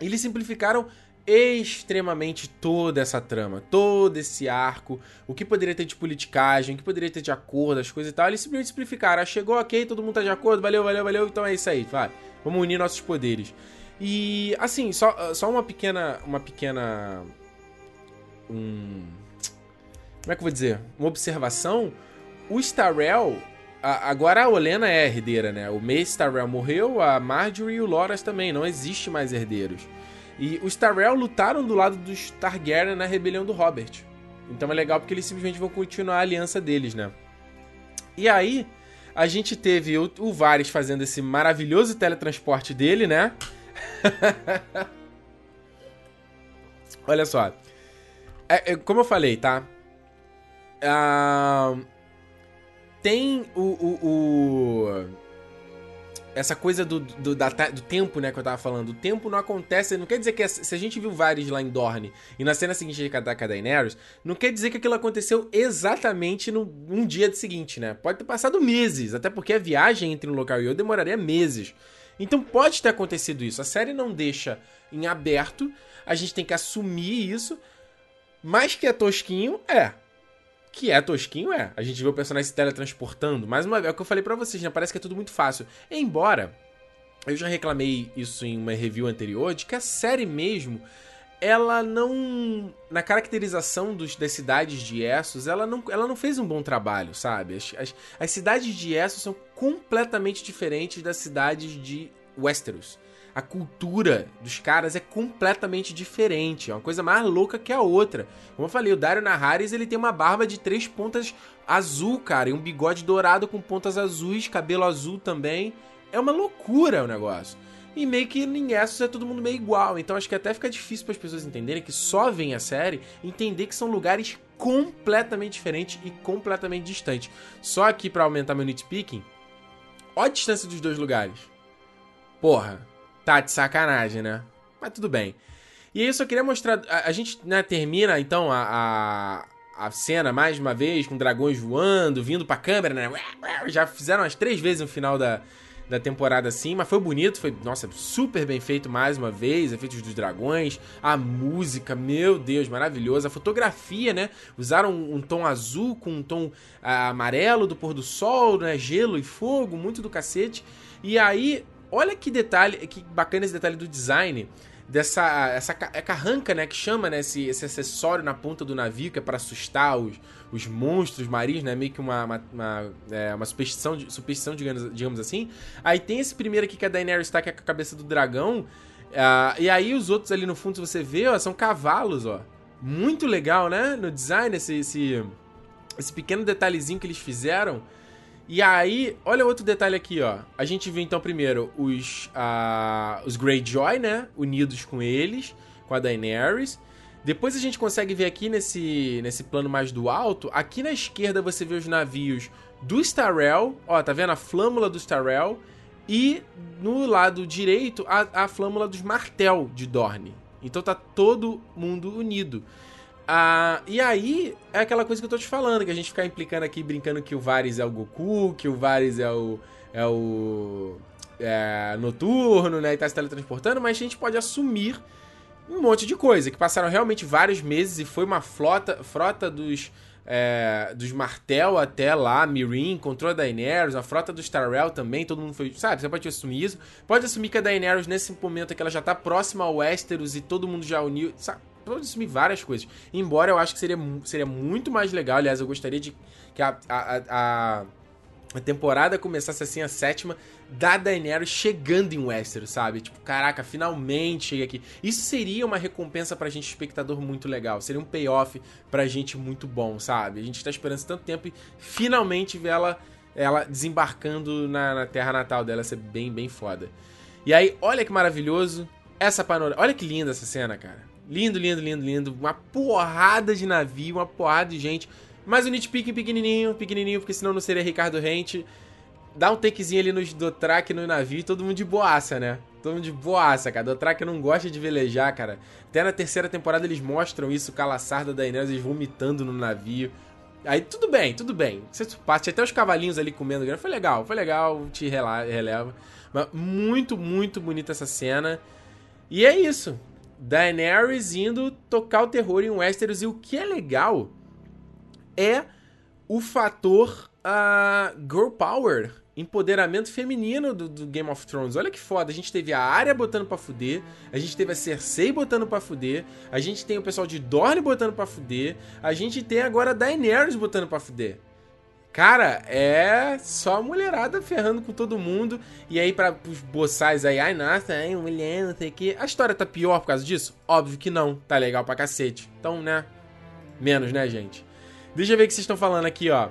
Eles simplificaram extremamente toda essa trama, todo esse arco, o que poderia ter de politicagem, o que poderia ter de acordo, as coisas e tal. Eles simplesmente simplificaram. Ah, chegou, ok, todo mundo tá de acordo, valeu, valeu, valeu, então é isso aí, vai. Vamos unir nossos poderes. E assim, só, só uma pequena. Uma pequena. Um. Como é que eu vou dizer? Uma observação. O Starrell, a, agora a Olena é a herdeira, né? O Mace Tyrell morreu, a Marjorie e o Loras também. Não existe mais herdeiros. E os Tyrell lutaram do lado dos Targaryen na rebelião do Robert. Então é legal porque eles simplesmente vão continuar a aliança deles, né? E aí, a gente teve o, o Varys fazendo esse maravilhoso teletransporte dele, né? Olha só. É, é, como eu falei, tá? Ah tem o, o, o essa coisa do, do, da, do tempo, né, que eu tava falando. O tempo não acontece. Não quer dizer que se a gente viu Varys lá em Dorne e na cena seguinte de ataca a Daenerys, não quer dizer que aquilo aconteceu exatamente no um dia seguinte, né? Pode ter passado meses, até porque a viagem entre um local e outro demoraria meses. Então pode ter acontecido isso. A série não deixa em aberto, a gente tem que assumir isso. Mas que é tosquinho, é que é tosquinho, é. A gente vê o personagem se teletransportando. Mais uma vez, é o que eu falei para vocês, né? Parece que é tudo muito fácil. Embora, eu já reclamei isso em uma review anterior, de que a série mesmo, ela não. Na caracterização dos, das cidades de Essos, ela não, ela não fez um bom trabalho, sabe? As, as, as cidades de Essos são completamente diferentes das cidades de Westeros a cultura dos caras é completamente diferente. É uma coisa mais louca que a outra. Como eu falei, o Dario Naharis ele tem uma barba de três pontas azul, cara, e um bigode dourado com pontas azuis, cabelo azul também. É uma loucura o negócio. E meio que Essos é todo mundo meio igual. Então acho que até fica difícil para as pessoas entenderem que só vem a série entender que são lugares completamente diferentes e completamente distantes. Só aqui para aumentar meu nitpicking, olha a distância dos dois lugares. Porra, Tá de sacanagem, né? Mas tudo bem. E aí eu só queria mostrar. A, a gente né, termina então a, a, a, cena mais uma vez com dragões voando, vindo pra câmera, né? Já fizeram umas três vezes no final da, da temporada assim, mas foi bonito, foi, nossa, super bem feito mais uma vez, efeitos dos dragões, a música, meu Deus, maravilhoso, a fotografia, né? Usaram um, um tom azul com um tom ah, amarelo do pôr do sol, né? Gelo e fogo, muito do cacete. E aí Olha que detalhe, que bacana esse detalhe do design dessa essa é carranca, né, que chama né, esse, esse acessório na ponta do navio que é para assustar os, os monstros marinhos, né, meio que uma uma, uma, é, uma superstição, superstição digamos, digamos assim. Aí tem esse primeiro aqui que é a Daenerys tá, que é com a cabeça do dragão, uh, e aí os outros ali no fundo, você vê, ó, são cavalos, ó. Muito legal, né, no design, esse, esse, esse pequeno detalhezinho que eles fizeram. E aí, olha outro detalhe aqui, ó. A gente vê então primeiro os, uh, os Greyjoy, né? Unidos com eles, com a Daenerys. Depois a gente consegue ver aqui nesse, nesse plano mais do alto, aqui na esquerda você vê os navios do Starrel, ó, tá vendo a flâmula do Starrel? E no lado direito, a, a flâmula dos Martel de Dorne. Então tá todo mundo unido. Ah, e aí, é aquela coisa que eu tô te falando, que a gente fica implicando aqui, brincando que o Varys é o Goku, que o Varys é o. é o. É, noturno, né? E tá se teletransportando, mas a gente pode assumir um monte de coisa, que passaram realmente vários meses e foi uma flota, frota dos. É, dos Martel até lá, Mirin, encontrou a Daenerys, a frota do Starrel também, todo mundo foi, sabe, você pode assumir isso, pode assumir que a Daenerys nesse momento é que ela já tá próxima ao Westeros e todo mundo já uniu, sabe, assumir várias coisas. Embora eu acho que seria, seria muito mais legal. Aliás, eu gostaria de que a, a, a, a temporada começasse assim, a sétima, da Daenerys chegando em Westeros, sabe? Tipo, caraca, finalmente chega aqui. Isso seria uma recompensa pra gente, espectador, muito legal. Seria um payoff pra gente muito bom, sabe? A gente tá esperando tanto tempo e finalmente ver ela, ela desembarcando na, na terra natal dela. Ser bem, bem foda. E aí, olha que maravilhoso. Essa panorama. Olha que linda essa cena, cara. Lindo, lindo, lindo, lindo. Uma porrada de navio, uma porrada de gente. Mas o nitpicking pequenininho, pequenininho, porque senão não seria Ricardo Rente. Dá um takezinho ali no Dotrak no navio todo mundo de boaça, né? Todo mundo de boaça, cara. Dotrak não gosta de velejar, cara. Até na terceira temporada eles mostram isso, o Calaçar da Daenerys, eles vomitando no navio. Aí tudo bem, tudo bem. Você parte até os cavalinhos ali comendo. Foi legal, foi legal, te releva. Mas muito, muito bonita essa cena. E é isso. Daenerys indo tocar o terror em Westeros. E o que é legal é o fator uh, girl power, empoderamento feminino do, do, Game of Thrones. Olha que foda. A gente teve a Arya botando pra fuder, a gente teve a Cersei botando pra fuder, a gente tem o pessoal de Dorne botando pra fuder, a gente tem agora a Daenerys botando pra fuder. Cara, é só mulherada ferrando com todo mundo. E aí, para os boçais aí, ai, nossa, ai, mulher, não sei o quê. A história tá pior por causa disso? Óbvio que não. Tá legal pra cacete. Então, né? Menos, né, gente? Deixa eu ver o que vocês estão falando aqui, ó.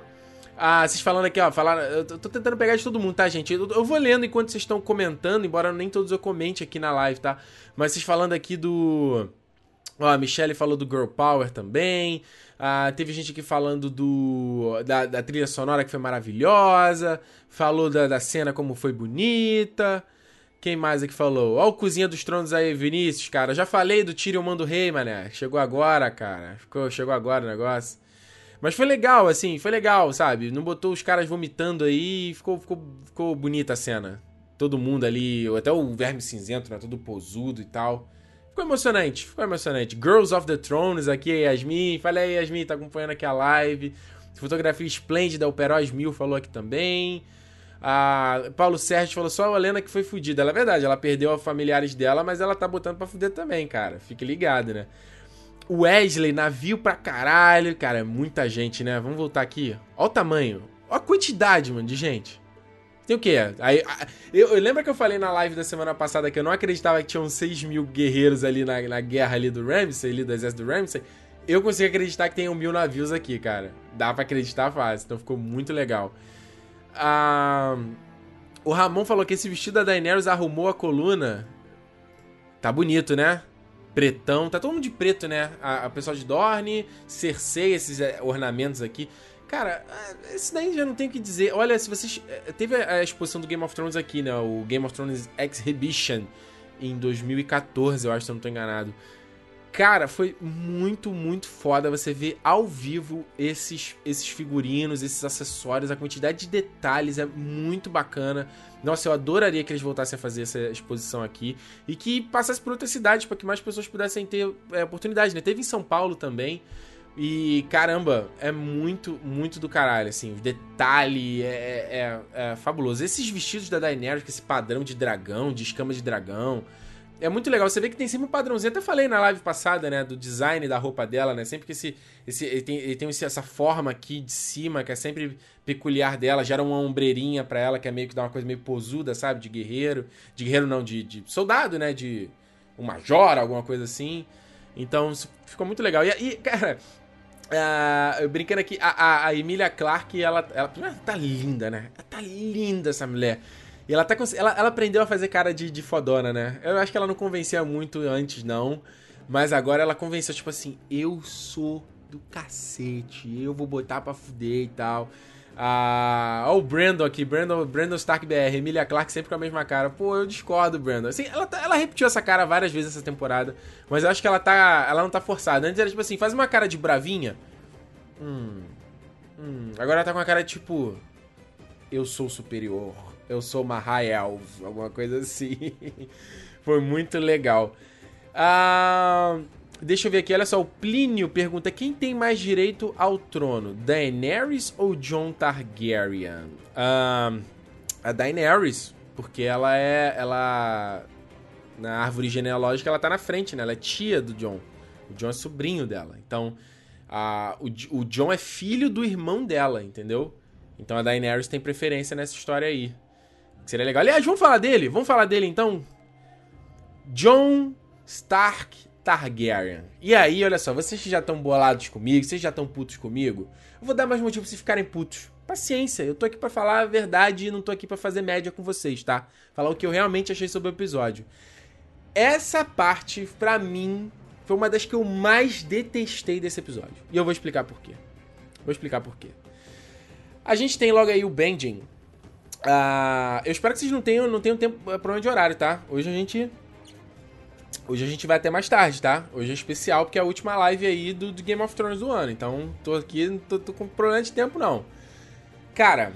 Ah, vocês falando aqui, ó, falaram. Eu tô tentando pegar de todo mundo, tá, gente? Eu, eu vou lendo enquanto vocês estão comentando, embora nem todos eu comente aqui na live, tá? Mas vocês falando aqui do Ó, a Michelle falou do Girl Power também. Ah, teve gente aqui falando do da, da, trilha sonora que foi maravilhosa. Falou da, da cena como foi bonita. Quem mais aqui falou? Ó o Cozinha dos Tronos aí, Vinícius, cara. Já falei do Tyrion Mando Rei, mané. Chegou agora, cara. Ficou, chegou agora o negócio. Mas foi legal, assim, foi legal, sabe? Não botou os caras vomitando aí ficou, ficou, ficou bonita a cena. Todo mundo ali, até o Verme Cinzento, né? Todo posudo e tal. Ficou emocionante, ficou emocionante. Girls of the Thrones aqui, Yasmin. Falei aí, Yasmin, tá acompanhando aqui a live. Fotografia esplêndida, o Peróis Mil falou aqui também. A Paulo Sérgio falou só a Helena que foi fudida. Ela é verdade, ela perdeu familiares dela, mas ela tá botando pra fuder também, cara. Fique ligado, né? Wesley, navio pra caralho. Cara, é muita gente, né? Vamos voltar aqui. Olha o tamanho. Olha a quantidade, mano, de gente. Tem o quê? Aí, eu, eu lembro que eu falei na live da semana passada que eu não acreditava que tinham 6 mil guerreiros ali na, na guerra ali do Ramsey, ali do exército do Ramsey. Eu consigo acreditar que tem mil navios aqui, cara. Dá pra acreditar fácil, então ficou muito legal. Ah, o Ramon falou que esse vestido da Daenerys arrumou a coluna. Tá bonito, né? Pretão, tá todo mundo de preto, né? A, a pessoal de Dorne, Cersei, esses é, ornamentos aqui. Cara, é, esse daí já não tem o que dizer. Olha, se vocês. É, teve a exposição do Game of Thrones aqui, né? O Game of Thrones Exhibition em 2014, eu acho, se eu não tô enganado. Cara, foi muito, muito foda você ver ao vivo esses, esses figurinos, esses acessórios, a quantidade de detalhes é muito bacana. Nossa, eu adoraria que eles voltassem a fazer essa exposição aqui e que passasse por outras cidades para que mais pessoas pudessem ter é, oportunidade, né? Teve em São Paulo também. E caramba, é muito, muito do caralho, assim. O detalhe é, é, é fabuloso. Esses vestidos da Daenerys, esse padrão de dragão, de escama de dragão. É muito legal. Você vê que tem sempre um padrãozinho. Até falei na live passada, né? Do design da roupa dela, né? Sempre que esse. esse ele tem, ele tem essa forma aqui de cima, que é sempre peculiar dela. Gera uma ombreirinha pra ela, que é meio que dá uma coisa meio posuda, sabe? De guerreiro. De guerreiro não, de, de soldado, né? De um major, alguma coisa assim. Então, ficou muito legal. E, e cara, Uh, brincando aqui, a, a, a Emilia Clarke, ela, ela, ela tá linda, né? Ela tá linda essa mulher. E ela, tá, ela, ela aprendeu a fazer cara de, de fodona, né? Eu acho que ela não convencia muito antes, não. Mas agora ela convenceu, tipo assim, eu sou do cacete, eu vou botar pra fuder e tal. Ah, o Brandon aqui, Brandon, Brandon Stark BR, Emilia Clarke sempre com a mesma cara. Pô, eu discordo, Brandon. Assim, ela, tá, ela repetiu essa cara várias vezes essa temporada, mas eu acho que ela tá, ela não tá forçada. Antes era tipo assim, faz uma cara de bravinha. Hum. Hum. Agora ela tá com a cara de tipo, eu sou superior, eu sou uma high elf, alguma coisa assim. Foi muito legal. Ah, Deixa eu ver aqui, olha só, o Plínio pergunta quem tem mais direito ao trono, Daenerys ou Jon Targaryen? Um, a Daenerys, porque ela é, ela na árvore genealógica ela tá na frente, né? Ela é tia do Jon. O Jon é sobrinho dela. Então, a, o, o Jon é filho do irmão dela, entendeu? Então a Daenerys tem preferência nessa história aí. Seria legal. Aliás, vamos falar dele? Vamos falar dele então? Jon Stark Targaryen. E aí, olha só, vocês já estão bolados comigo, vocês já estão putos comigo, eu vou dar mais motivo pra vocês ficarem putos. Paciência, eu tô aqui para falar a verdade e não tô aqui para fazer média com vocês, tá? Falar o que eu realmente achei sobre o episódio. Essa parte, pra mim, foi uma das que eu mais detestei desse episódio. E eu vou explicar por quê. Vou explicar por quê. A gente tem logo aí o Benjen. Uh, eu espero que vocês não tenham, não tenham tempo, problema de horário, tá? Hoje a gente Hoje a gente vai até mais tarde, tá? Hoje é especial porque é a última live aí do, do Game of Thrones do ano. Então, tô aqui, não tô, tô, com problema de tempo, não. Cara,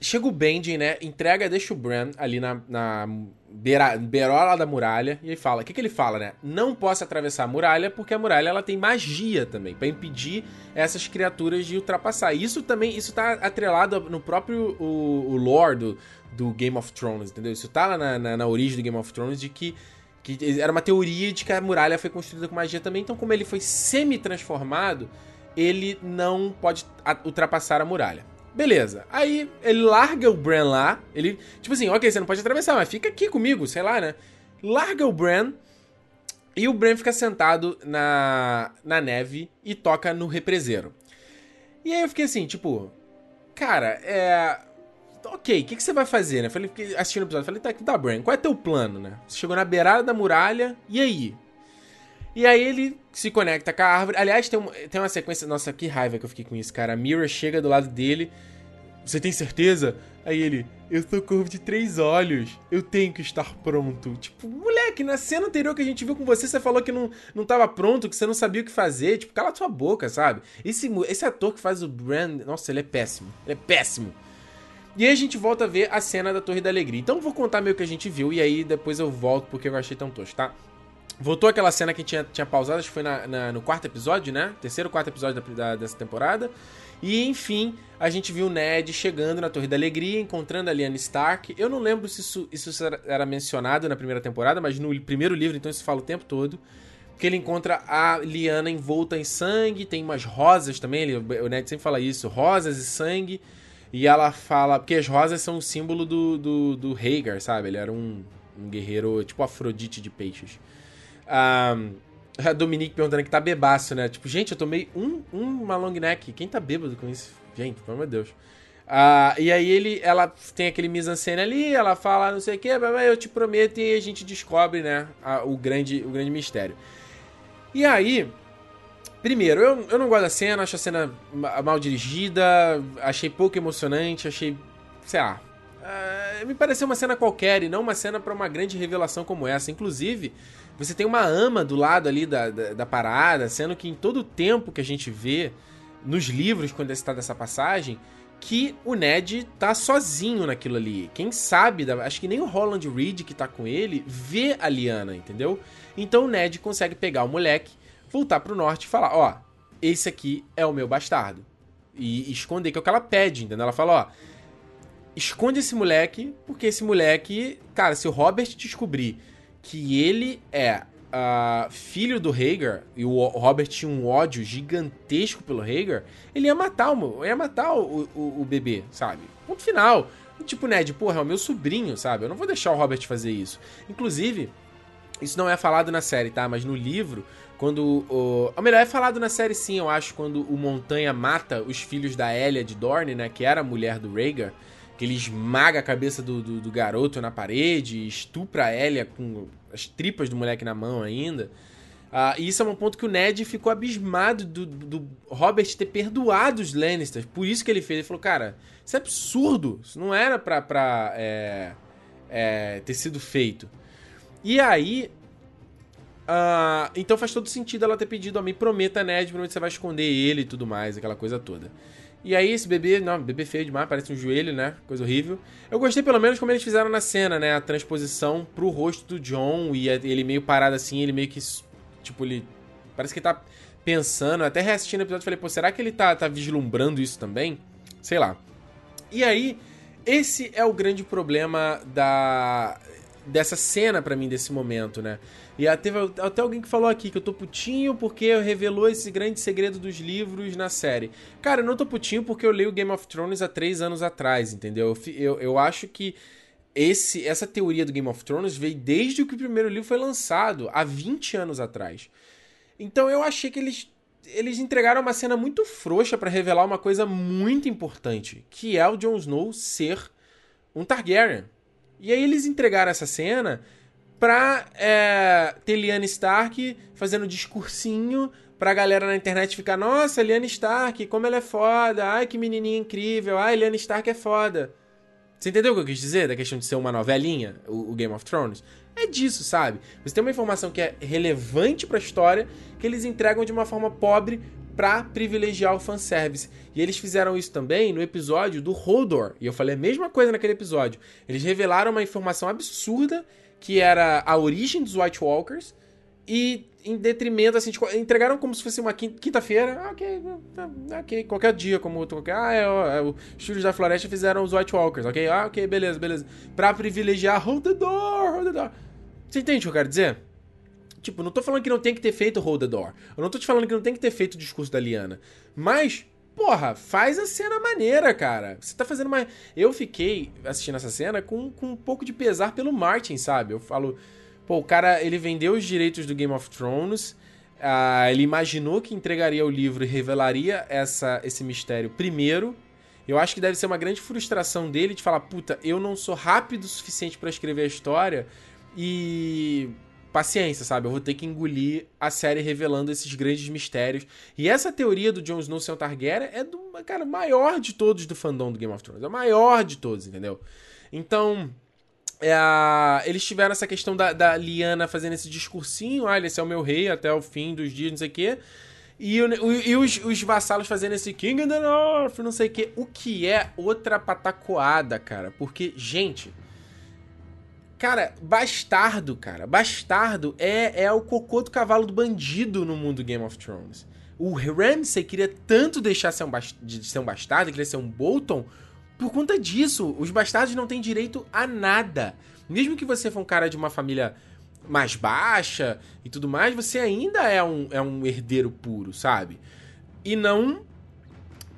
chega o Benjen, né? Entrega, deixa o Bran ali na, na beira, beirola da muralha. E aí fala: o que, que ele fala, né? Não posso atravessar a muralha porque a muralha ela tem magia também, para impedir essas criaturas de ultrapassar. Isso também, isso tá atrelado no próprio o, o lore do, do Game of Thrones, entendeu? Isso tá lá na, na, na origem do Game of Thrones de que que era uma teoria de que a muralha foi construída com magia também. Então, como ele foi semi-transformado, ele não pode ultrapassar a muralha. Beleza. Aí ele larga o Bran lá. Ele, tipo assim, ok, você não pode atravessar, mas fica aqui comigo, sei lá, né? Larga o Bran. E o Bran fica sentado na, na neve e toca no represeiro. E aí eu fiquei assim, tipo, cara, é ok, o que, que, você vai fazer, né? Falei, assistindo o episódio, falei, tá, tá, Bran, qual é teu plano, né? Você chegou na beirada da muralha, e aí? E aí ele se conecta com a árvore. Aliás, tem, um, tem uma sequência. Nossa, que raiva que eu fiquei com isso, cara. A Mira chega do lado dele. Você tem certeza? Aí ele, eu sou corvo de três olhos. Eu tenho que estar pronto. Tipo, moleque, na cena anterior que a gente viu com você, você falou que não, não tava pronto, que você não sabia o que fazer. Tipo, cala sua boca, sabe? Esse, esse ator que faz o Brand. Nossa, ele é péssimo. Ele é péssimo. E aí a gente volta a ver a cena da Torre da Alegria. Então eu vou contar meio que a gente viu e aí depois eu volto porque eu achei tão tosco, tá? Voltou aquela cena que tinha, tinha pausado, acho que foi na, na, no quarto episódio, né? Terceiro quarto episódio da, da, dessa temporada. E enfim, a gente viu o Ned chegando na Torre da Alegria, encontrando a Lyanna Stark. Eu não lembro se isso, isso era mencionado na primeira temporada, mas no primeiro livro, então isso fala o tempo todo. Que ele encontra a Lyanna envolta em sangue, tem umas rosas também, ele, o Ned sempre fala isso, rosas e sangue. E ela fala. Porque as rosas são o símbolo do, do, do Rhaegar, sabe? Ele era um, um guerreiro tipo Afrodite de peixes. A Dominique perguntando que tá bebaço, né? Tipo, gente, eu tomei um, uma long neck. Quem tá bêbado com isso? Gente, pelo amor de Deus. Uh, e aí ele, ela tem aquele mise-en-scène ali, ela fala não sei o que, eu te prometo e a gente descobre, né, a, o, grande, o grande mistério. E aí, primeiro, eu, eu não gosto da cena, acho a cena mal dirigida, achei pouco emocionante, achei, sei lá, uh, me pareceu uma cena qualquer e não uma cena para uma grande revelação como essa. Inclusive, você tem uma ama do lado ali da, da, da parada, sendo que em todo o tempo que a gente vê nos livros, quando está dessa passagem, que o Ned tá sozinho naquilo ali. Quem sabe, acho que nem o Holland Reed que tá com ele vê a Liana, entendeu? Então o Ned consegue pegar o moleque, voltar pro norte e falar: Ó, esse aqui é o meu bastardo. E esconder, que é o que ela pede, entendeu? Ela fala: Ó, esconde esse moleque, porque esse moleque, cara, se o Robert descobrir que ele é uh, filho do Hager, e o Robert tinha um ódio gigantesco pelo Hager, ele ia matar o, ia matar o, o, o bebê, sabe? Ponto final. Tipo, Ned, porra, é o meu sobrinho, sabe? Eu não vou deixar o Robert fazer isso. Inclusive, isso não é falado na série, tá? Mas no livro, quando o. Ou melhor, é falado na série sim, eu acho, quando o Montanha mata os filhos da Elia de Dorne, né? Que era a mulher do Rhaegar que ele esmaga a cabeça do, do, do garoto na parede, estupra a Elia com as tripas do moleque na mão ainda. Uh, e isso é um ponto que o Ned ficou abismado do, do, Robert ter perdoado os Lannisters. Por isso que ele fez. Ele falou, cara, isso é absurdo. Isso não era pra, pra é, é, ter sido feito. E aí. Uh, então faz todo sentido ela ter pedido a mim, prometa, Ned, promete que você vai esconder ele e tudo mais, aquela coisa toda. E aí esse bebê, não, bebê feio demais, parece um joelho, né? Coisa horrível. Eu gostei pelo menos como eles fizeram na cena, né? A transposição pro rosto do John e ele meio parado assim, ele meio que tipo ele parece que ele tá pensando, até reassistindo o episódio falei, pô, será que ele tá tá vislumbrando isso também? Sei lá. E aí, esse é o grande problema da dessa cena para mim desse momento, né? E teve até alguém que falou aqui que eu tô putinho porque revelou esse grande segredo dos livros na série. Cara, eu não tô putinho porque eu leio Game of Thrones há três anos atrás, entendeu? Eu, eu, eu acho que esse, essa teoria do Game of Thrones veio desde que o primeiro livro foi lançado, há 20 anos atrás. Então eu achei que eles, eles entregaram uma cena muito frouxa para revelar uma coisa muito importante, que é o Jon Snow ser um Targaryen. E aí eles entregaram essa cena pra é, ter Lyanna Stark fazendo discursinho pra galera na internet ficar, nossa, Lyanna Stark, como ela é foda, ai que menininha incrível, ai, Lyanna Stark é foda. Você entendeu o que eu quis dizer da questão de ser uma novelinha, o, o Game of Thrones? É disso, sabe? Você tem uma informação que é relevante pra história, que eles entregam de uma forma pobre pra privilegiar o fanservice. E eles fizeram isso também no episódio do Hodor. E eu falei a mesma coisa naquele episódio. Eles revelaram uma informação absurda que era a origem dos White Walkers, e em detrimento, assim, de, entregaram como se fosse uma quinta-feira, ah, ok, tá, ok, qualquer dia, como qualquer, ah, é, é, os Filhos da Floresta fizeram os White Walkers, ok, ah, ok, beleza, beleza, pra privilegiar Hold the Door, Hold the Door. Você entende o que eu quero dizer? Tipo, não tô falando que não tem que ter feito Hold the Door, eu não tô te falando que não tem que ter feito o discurso da Liana, mas Porra, faz a cena maneira, cara. Você tá fazendo uma. Eu fiquei assistindo essa cena com, com um pouco de pesar pelo Martin, sabe? Eu falo. Pô, o cara, ele vendeu os direitos do Game of Thrones. Uh, ele imaginou que entregaria o livro e revelaria essa, esse mistério primeiro. Eu acho que deve ser uma grande frustração dele de falar: puta, eu não sou rápido o suficiente para escrever a história e paciência, sabe? Eu vou ter que engolir a série revelando esses grandes mistérios. E essa teoria do Jon Snow ser um Targaryen é do, cara, maior de todos do fandom do Game of Thrones. É o maior de todos, entendeu? Então, é, eles tiveram essa questão da, da Liana fazendo esse discursinho, ah, esse é o meu rei até o fim dos dias, não sei o quê. E, o, e os, os, vassalos fazendo esse King in the North, não sei o quê. O que é outra patacoada, cara. Porque, gente, Cara, bastardo, cara. Bastardo é, é o cocô do cavalo do bandido no mundo Game of Thrones. O Ramsay queria tanto deixar ser um de ser um bastardo, queria ser um Bolton, por conta disso. Os bastardos não têm direito a nada. Mesmo que você for um cara de uma família mais baixa e tudo mais, você ainda é um, é um herdeiro puro, sabe? E não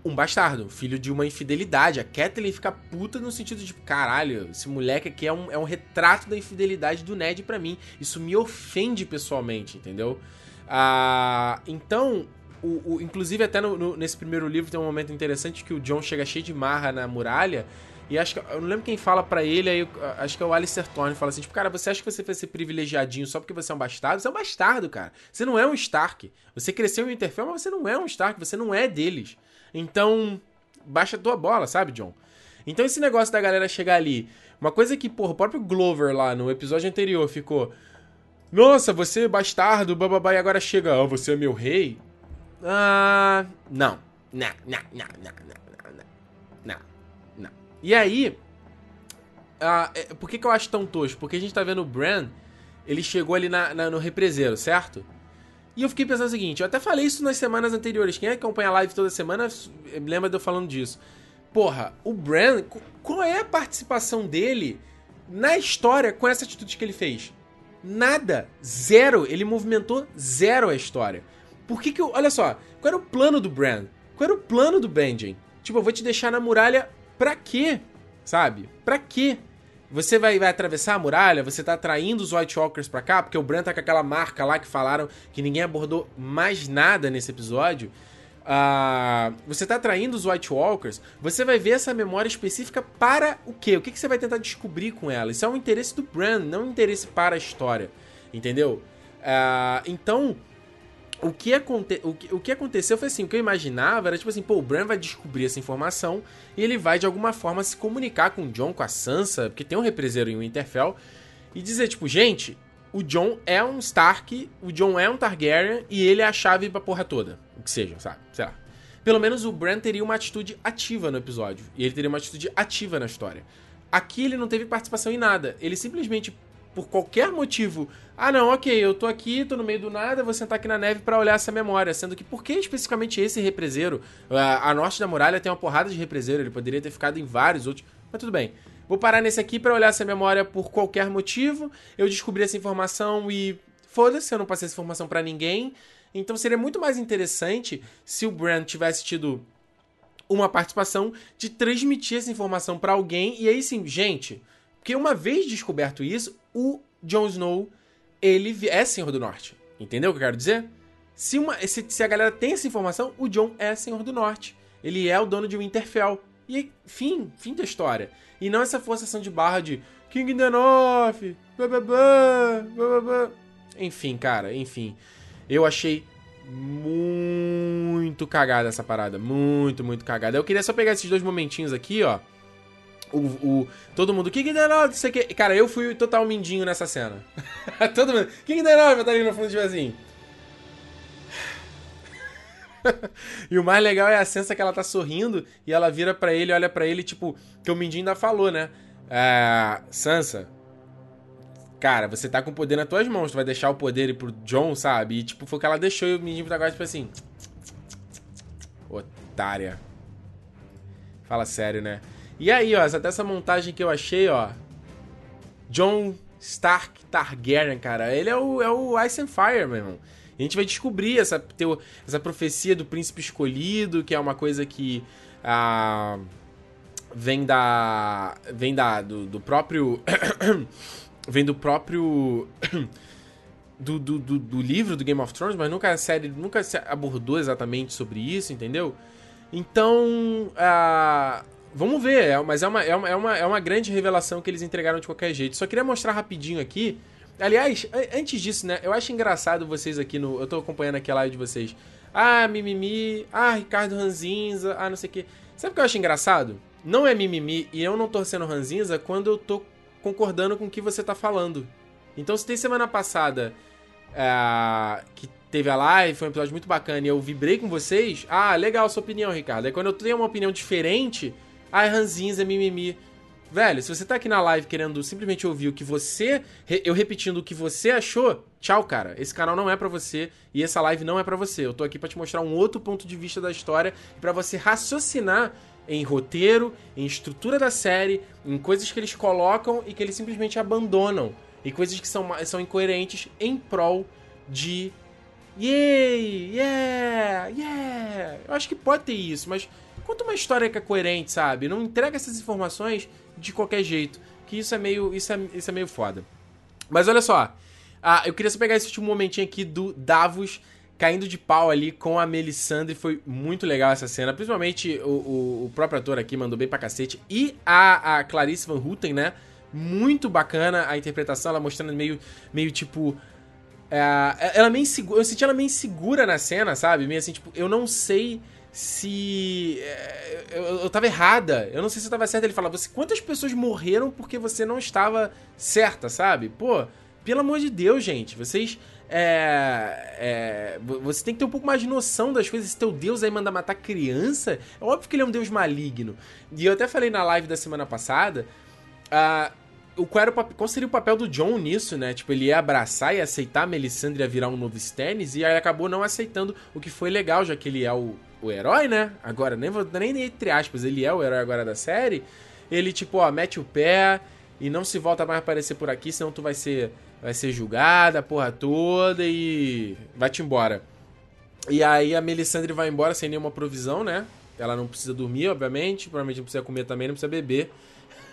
um bastardo, filho de uma infidelidade. A Kathleen fica puta no sentido de, caralho, esse moleque aqui é um, é um retrato da infidelidade do Ned para mim. Isso me ofende pessoalmente, entendeu? Ah, então, o, o, inclusive até no, no, nesse primeiro livro tem um momento interessante que o John chega cheio de marra na muralha e acho que. Eu não lembro quem fala para ele, aí acho que é o Alistair Thorne, fala assim: tipo, cara, você acha que você vai ser privilegiadinho só porque você é um bastardo? Você é um bastardo, cara. Você não é um Stark. Você cresceu em Winterfell, mas você não é um Stark, você não é deles. Então, baixa tua bola, sabe, John? Então esse negócio da galera chegar ali. Uma coisa que, porra, o próprio Glover lá no episódio anterior ficou. Nossa, você é bastardo, bababá, e agora chega, oh, você é meu rei? Ah. Não. Não, não, não, não, não, não. Não. Não. E aí. Ah, por que, que eu acho tão tosco? Porque a gente tá vendo o Bran, ele chegou ali na, na, no represeiro, certo? E eu fiquei pensando o seguinte, eu até falei isso nas semanas anteriores. Quem acompanha a live toda semana lembra de eu falando disso. Porra, o Bran, qual é a participação dele na história com essa atitude que ele fez? Nada. Zero. Ele movimentou zero a história. Por que que eu... Olha só, qual era o plano do Bran? Qual era o plano do Benjen? Tipo, eu vou te deixar na muralha pra quê? Sabe? Pra quê? Você vai, vai atravessar a muralha, você tá atraindo os White Walkers pra cá, porque o Bran tá com aquela marca lá que falaram que ninguém abordou mais nada nesse episódio. Uh, você tá atraindo os White Walkers, você vai ver essa memória específica para o quê? O que, que você vai tentar descobrir com ela? Isso é um interesse do Bran, não um interesse para a história. Entendeu? Uh, então, o que, aconte... o, que, o que aconteceu foi assim, o que eu imaginava era tipo assim, pô, o Bran vai descobrir essa informação e ele vai de alguma forma se comunicar com o John, com a Sansa, porque tem um represeiro em Winterfell, e dizer tipo, gente, o John é um Stark, o John é um Targaryen e ele é a chave pra porra toda. O que seja, sabe? Sei lá. Pelo menos o Bran teria uma atitude ativa no episódio. E ele teria uma atitude ativa na história. Aqui ele não teve participação em nada. Ele simplesmente por qualquer motivo, ah não, ok, eu tô aqui, tô no meio do nada, vou sentar aqui na neve para olhar essa memória. Sendo que por que especificamente esse represeiro? A, a norte da muralha tem uma porrada de represeiro, ele poderia ter ficado em vários outros, mas tudo bem. Vou parar nesse aqui para olhar essa memória por qualquer motivo. Eu descobri essa informação e foda-se, eu não passei essa informação para ninguém. Então seria muito mais interessante se o Brand tivesse tido uma participação de transmitir essa informação para alguém e aí sim, gente, porque uma vez descoberto isso, o Jon Snow, ele é Senhor do Norte. Entendeu o que eu quero dizer? Se, uma, se, se a galera tem essa informação, o Jon é Senhor do Norte. Ele é o dono de Winterfell. E fim, fim da história. E não essa forçação de barra de King in the North, Enfim, cara, enfim. Eu achei muito cagada essa parada. Muito, muito cagada. Eu queria só pegar esses dois momentinhos aqui, ó o, o, todo mundo, que que sei que. Cara, eu fui total mindinho nessa cena. todo mundo, que que derou, tá ali no fundo de assim. e o mais legal é a sensação que ela tá sorrindo e ela vira para ele, olha para ele, tipo, que o Mindinho ainda falou, né? É, Sansa, cara, você tá com o poder nas tuas mãos, tu vai deixar o poder ir pro John, sabe? E tipo, foi o que ela deixou e o Mindinho tá agora, tipo assim. Otária. Fala sério, né? E aí, ó, até essa montagem que eu achei, ó. John Stark Targaryen, cara. Ele é o, é o Ice and Fire, meu irmão. a gente vai descobrir essa, teo, essa profecia do príncipe escolhido, que é uma coisa que ah, vem da. vem da. do, do próprio. vem do próprio. Do, do, do, do, livro do Game of Thrones, mas nunca a série nunca se abordou exatamente sobre isso, entendeu? Então, uh, Vamos ver, é, mas é uma, é, uma, é, uma, é uma grande revelação que eles entregaram de qualquer jeito. Só queria mostrar rapidinho aqui Aliás, antes disso, né? Eu acho engraçado vocês aqui no. Eu tô acompanhando aqui a live de vocês. Ah, mimimi. Ah, Ricardo Ranzinza. Ah, não sei o quê. Sabe o que eu acho engraçado? Não é mimimi e eu não tô sendo Ranzinza quando eu tô concordando com o que você tá falando. Então, se tem semana passada é, que teve a live, foi um episódio muito bacana e eu vibrei com vocês, ah, legal sua opinião, Ricardo. Aí quando eu tenho uma opinião diferente, é ranzinza, mimimi. Velho, se você tá aqui na live querendo simplesmente ouvir o que você. Eu repetindo o que você achou, tchau, cara. Esse canal não é para você e essa live não é para você. Eu tô aqui para te mostrar um outro ponto de vista da história e para você raciocinar em roteiro, em estrutura da série, em coisas que eles colocam e que eles simplesmente abandonam. E coisas que são, são incoerentes em prol de. Yay! Yeah! Yeah! Eu acho que pode ter isso, mas conta uma história que é coerente, sabe? Não entrega essas informações de qualquer jeito. Que isso é meio. Isso é, isso é meio foda. Mas olha só. Ah, eu queria só pegar esse último momentinho aqui do Davos caindo de pau ali com a Melisandre. Foi muito legal essa cena. Principalmente o, o, o próprio ator aqui mandou bem pra cacete. E a, a Clarice Van Houten, né? Muito bacana a interpretação, ela mostrando meio, meio tipo. É, ela meio insegura. Eu senti ela meio insegura na cena, sabe? Meio assim, tipo, eu não sei se. É, eu, eu tava errada. Eu não sei se eu tava certa. Ele fala, você, quantas pessoas morreram porque você não estava certa, sabe? Pô, pelo amor de Deus, gente. Vocês. É, é, você tem que ter um pouco mais de noção das coisas. Se teu Deus aí manda matar criança, é óbvio que ele é um Deus maligno. E eu até falei na live da semana passada. Uh, o, qual, era o, qual seria o papel do John nisso, né? Tipo, ele ia abraçar e aceitar a Melisandre virar um novo Stannis, e aí acabou não aceitando, o que foi legal, já que ele é o, o herói, né? Agora, nem, nem entre aspas, ele é o herói agora da série. Ele, tipo, ó, mete o pé e não se volta mais a aparecer por aqui, senão tu vai ser, vai ser julgada, a porra toda e vai-te embora. E aí a Melisandre vai embora sem nenhuma provisão, né? Ela não precisa dormir, obviamente, provavelmente não precisa comer também, não precisa beber.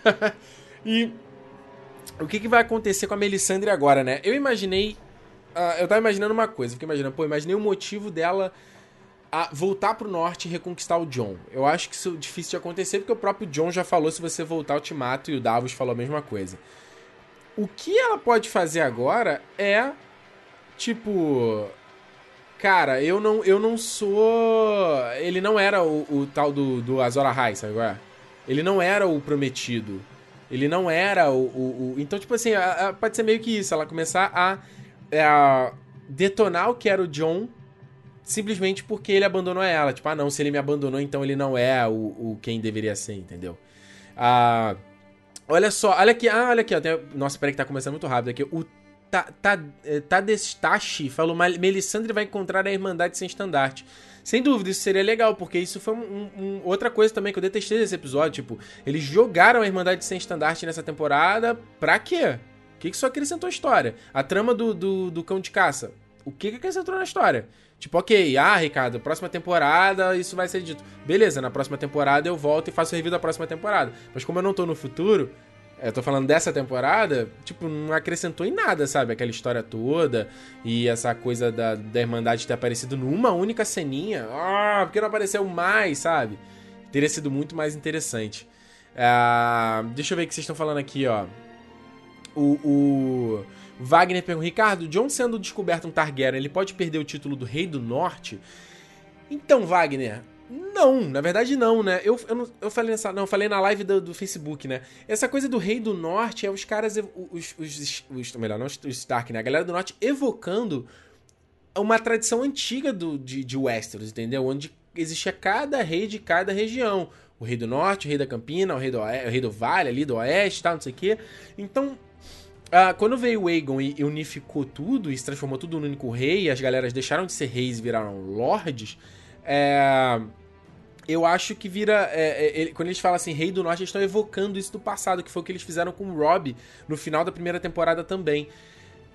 e o que, que vai acontecer com a Melisandre agora, né? Eu imaginei. Uh, eu tava imaginando uma coisa, fiquei imaginando, pô, imaginei o motivo dela a voltar pro norte e reconquistar o John. Eu acho que isso é difícil de acontecer, porque o próprio John já falou: se você voltar, eu te mato, e o Davos falou a mesma coisa. O que ela pode fazer agora é. Tipo. Cara, eu não, eu não sou. Ele não era o, o tal do, do Azor Ahai, sabe agora? É? Ele não era o prometido. Ele não era o. o, o... Então, tipo assim, a, a, pode ser meio que isso. Ela começar a, a detonar o que era o John simplesmente porque ele abandonou ela. Tipo, ah, não, se ele me abandonou, então ele não é o, o quem deveria ser, entendeu? Ah, olha só, olha aqui, ah, olha aqui, ó, tem, nossa, peraí que tá começando muito rápido aqui. O Tadestashi tá, falou, Melisandre vai encontrar a Irmandade Sem Estandarte. Sem dúvida, isso seria legal, porque isso foi um, um, outra coisa também que eu detestei desse episódio. Tipo, eles jogaram a Irmandade Sem Estandarte nessa temporada pra quê? O que, que isso acrescentou à história? A trama do, do, do cão de caça. O que, que acrescentou na história? Tipo, ok, ah, Ricardo, próxima temporada isso vai ser dito. Beleza, na próxima temporada eu volto e faço review da próxima temporada. Mas como eu não tô no futuro, eu tô falando dessa temporada, tipo, não acrescentou em nada, sabe? Aquela história toda e essa coisa da, da Irmandade ter aparecido numa única ceninha. Ah, porque não apareceu mais, sabe? Teria sido muito mais interessante. Ah, deixa eu ver o que vocês estão falando aqui, ó. O, o Wagner pergunta: Ricardo, John sendo descoberto um Targaryen, ele pode perder o título do Rei do Norte? Então, Wagner, não, na verdade não, né? Eu, eu, eu falei nessa, não, falei na live do, do, Facebook, né? Essa coisa do Rei do Norte é os caras, os, os, os melhor, não os Stark, né? A galera do Norte evocando uma tradição antiga do, de, de Westeros, entendeu? Onde existia cada rei de cada região. O Rei do Norte, o Rei da Campina, o Rei do, o rei do Vale ali, do Oeste, tal, não sei o quê. Então, Uh, quando veio o Aegon e unificou tudo e se transformou tudo num único rei, e as galeras deixaram de ser reis e viraram lords, é, eu acho que vira. É, é, ele, quando eles falam assim, Rei do Norte, eles estão evocando isso do passado, que foi o que eles fizeram com o Robb no final da primeira temporada também.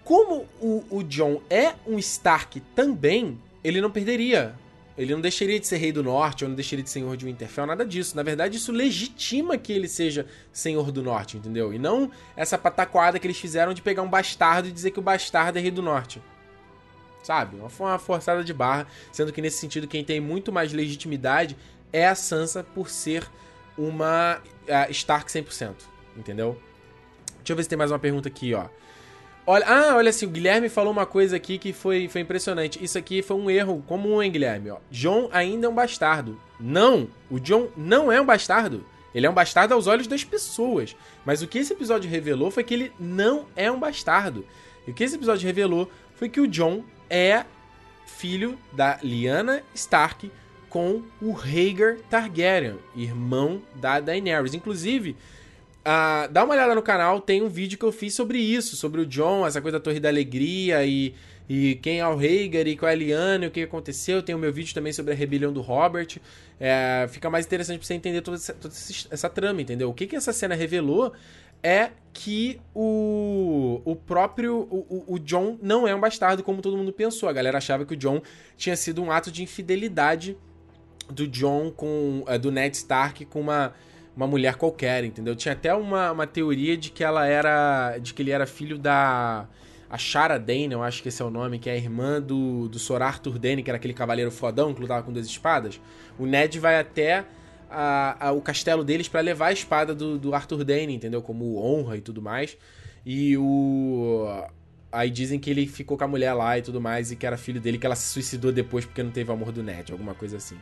Como o, o John é um Stark também, ele não perderia ele não deixaria de ser rei do norte, ou não deixaria de ser senhor de Winterfell, nada disso. Na verdade, isso legitima que ele seja senhor do norte, entendeu? E não essa pataquada que eles fizeram de pegar um bastardo e dizer que o bastardo é rei do norte. Sabe? Uma forçada de barra, sendo que nesse sentido quem tem muito mais legitimidade é a Sansa por ser uma uh, Stark 100%, entendeu? Deixa eu ver se tem mais uma pergunta aqui, ó. Olha, ah, olha assim, o Guilherme falou uma coisa aqui que foi, foi impressionante. Isso aqui foi um erro comum, hein, Guilherme? Ó, John ainda é um bastardo. Não, o John não é um bastardo. Ele é um bastardo aos olhos das pessoas. Mas o que esse episódio revelou foi que ele não é um bastardo. E o que esse episódio revelou foi que o John é filho da Lyanna Stark com o Rhaegar Targaryen, irmão da Daenerys. Inclusive, Uh, dá uma olhada no canal, tem um vídeo que eu fiz sobre isso, sobre o John, essa coisa da Torre da Alegria e, e quem é o Rhaegar e qual é a Lyanna e o que aconteceu. Tem o meu vídeo também sobre a rebelião do Robert. É, fica mais interessante pra você entender toda essa, toda essa trama, entendeu? O que, que essa cena revelou é que o, o próprio o, o, John não é um bastardo como todo mundo pensou. A galera achava que o John tinha sido um ato de infidelidade do John com uh, do Ned Stark com uma uma mulher qualquer, entendeu? Tinha até uma, uma teoria de que ela era. de que ele era filho da. A Shara Dane, eu acho que esse é o nome, que é a irmã do, do Sor Arthur Dane, que era aquele cavaleiro fodão que lutava com duas espadas. O Ned vai até a, a, o castelo deles para levar a espada do, do Arthur Dane, entendeu? Como honra e tudo mais. E o. Aí dizem que ele ficou com a mulher lá e tudo mais, e que era filho dele, que ela se suicidou depois porque não teve amor do Ned, alguma coisa assim.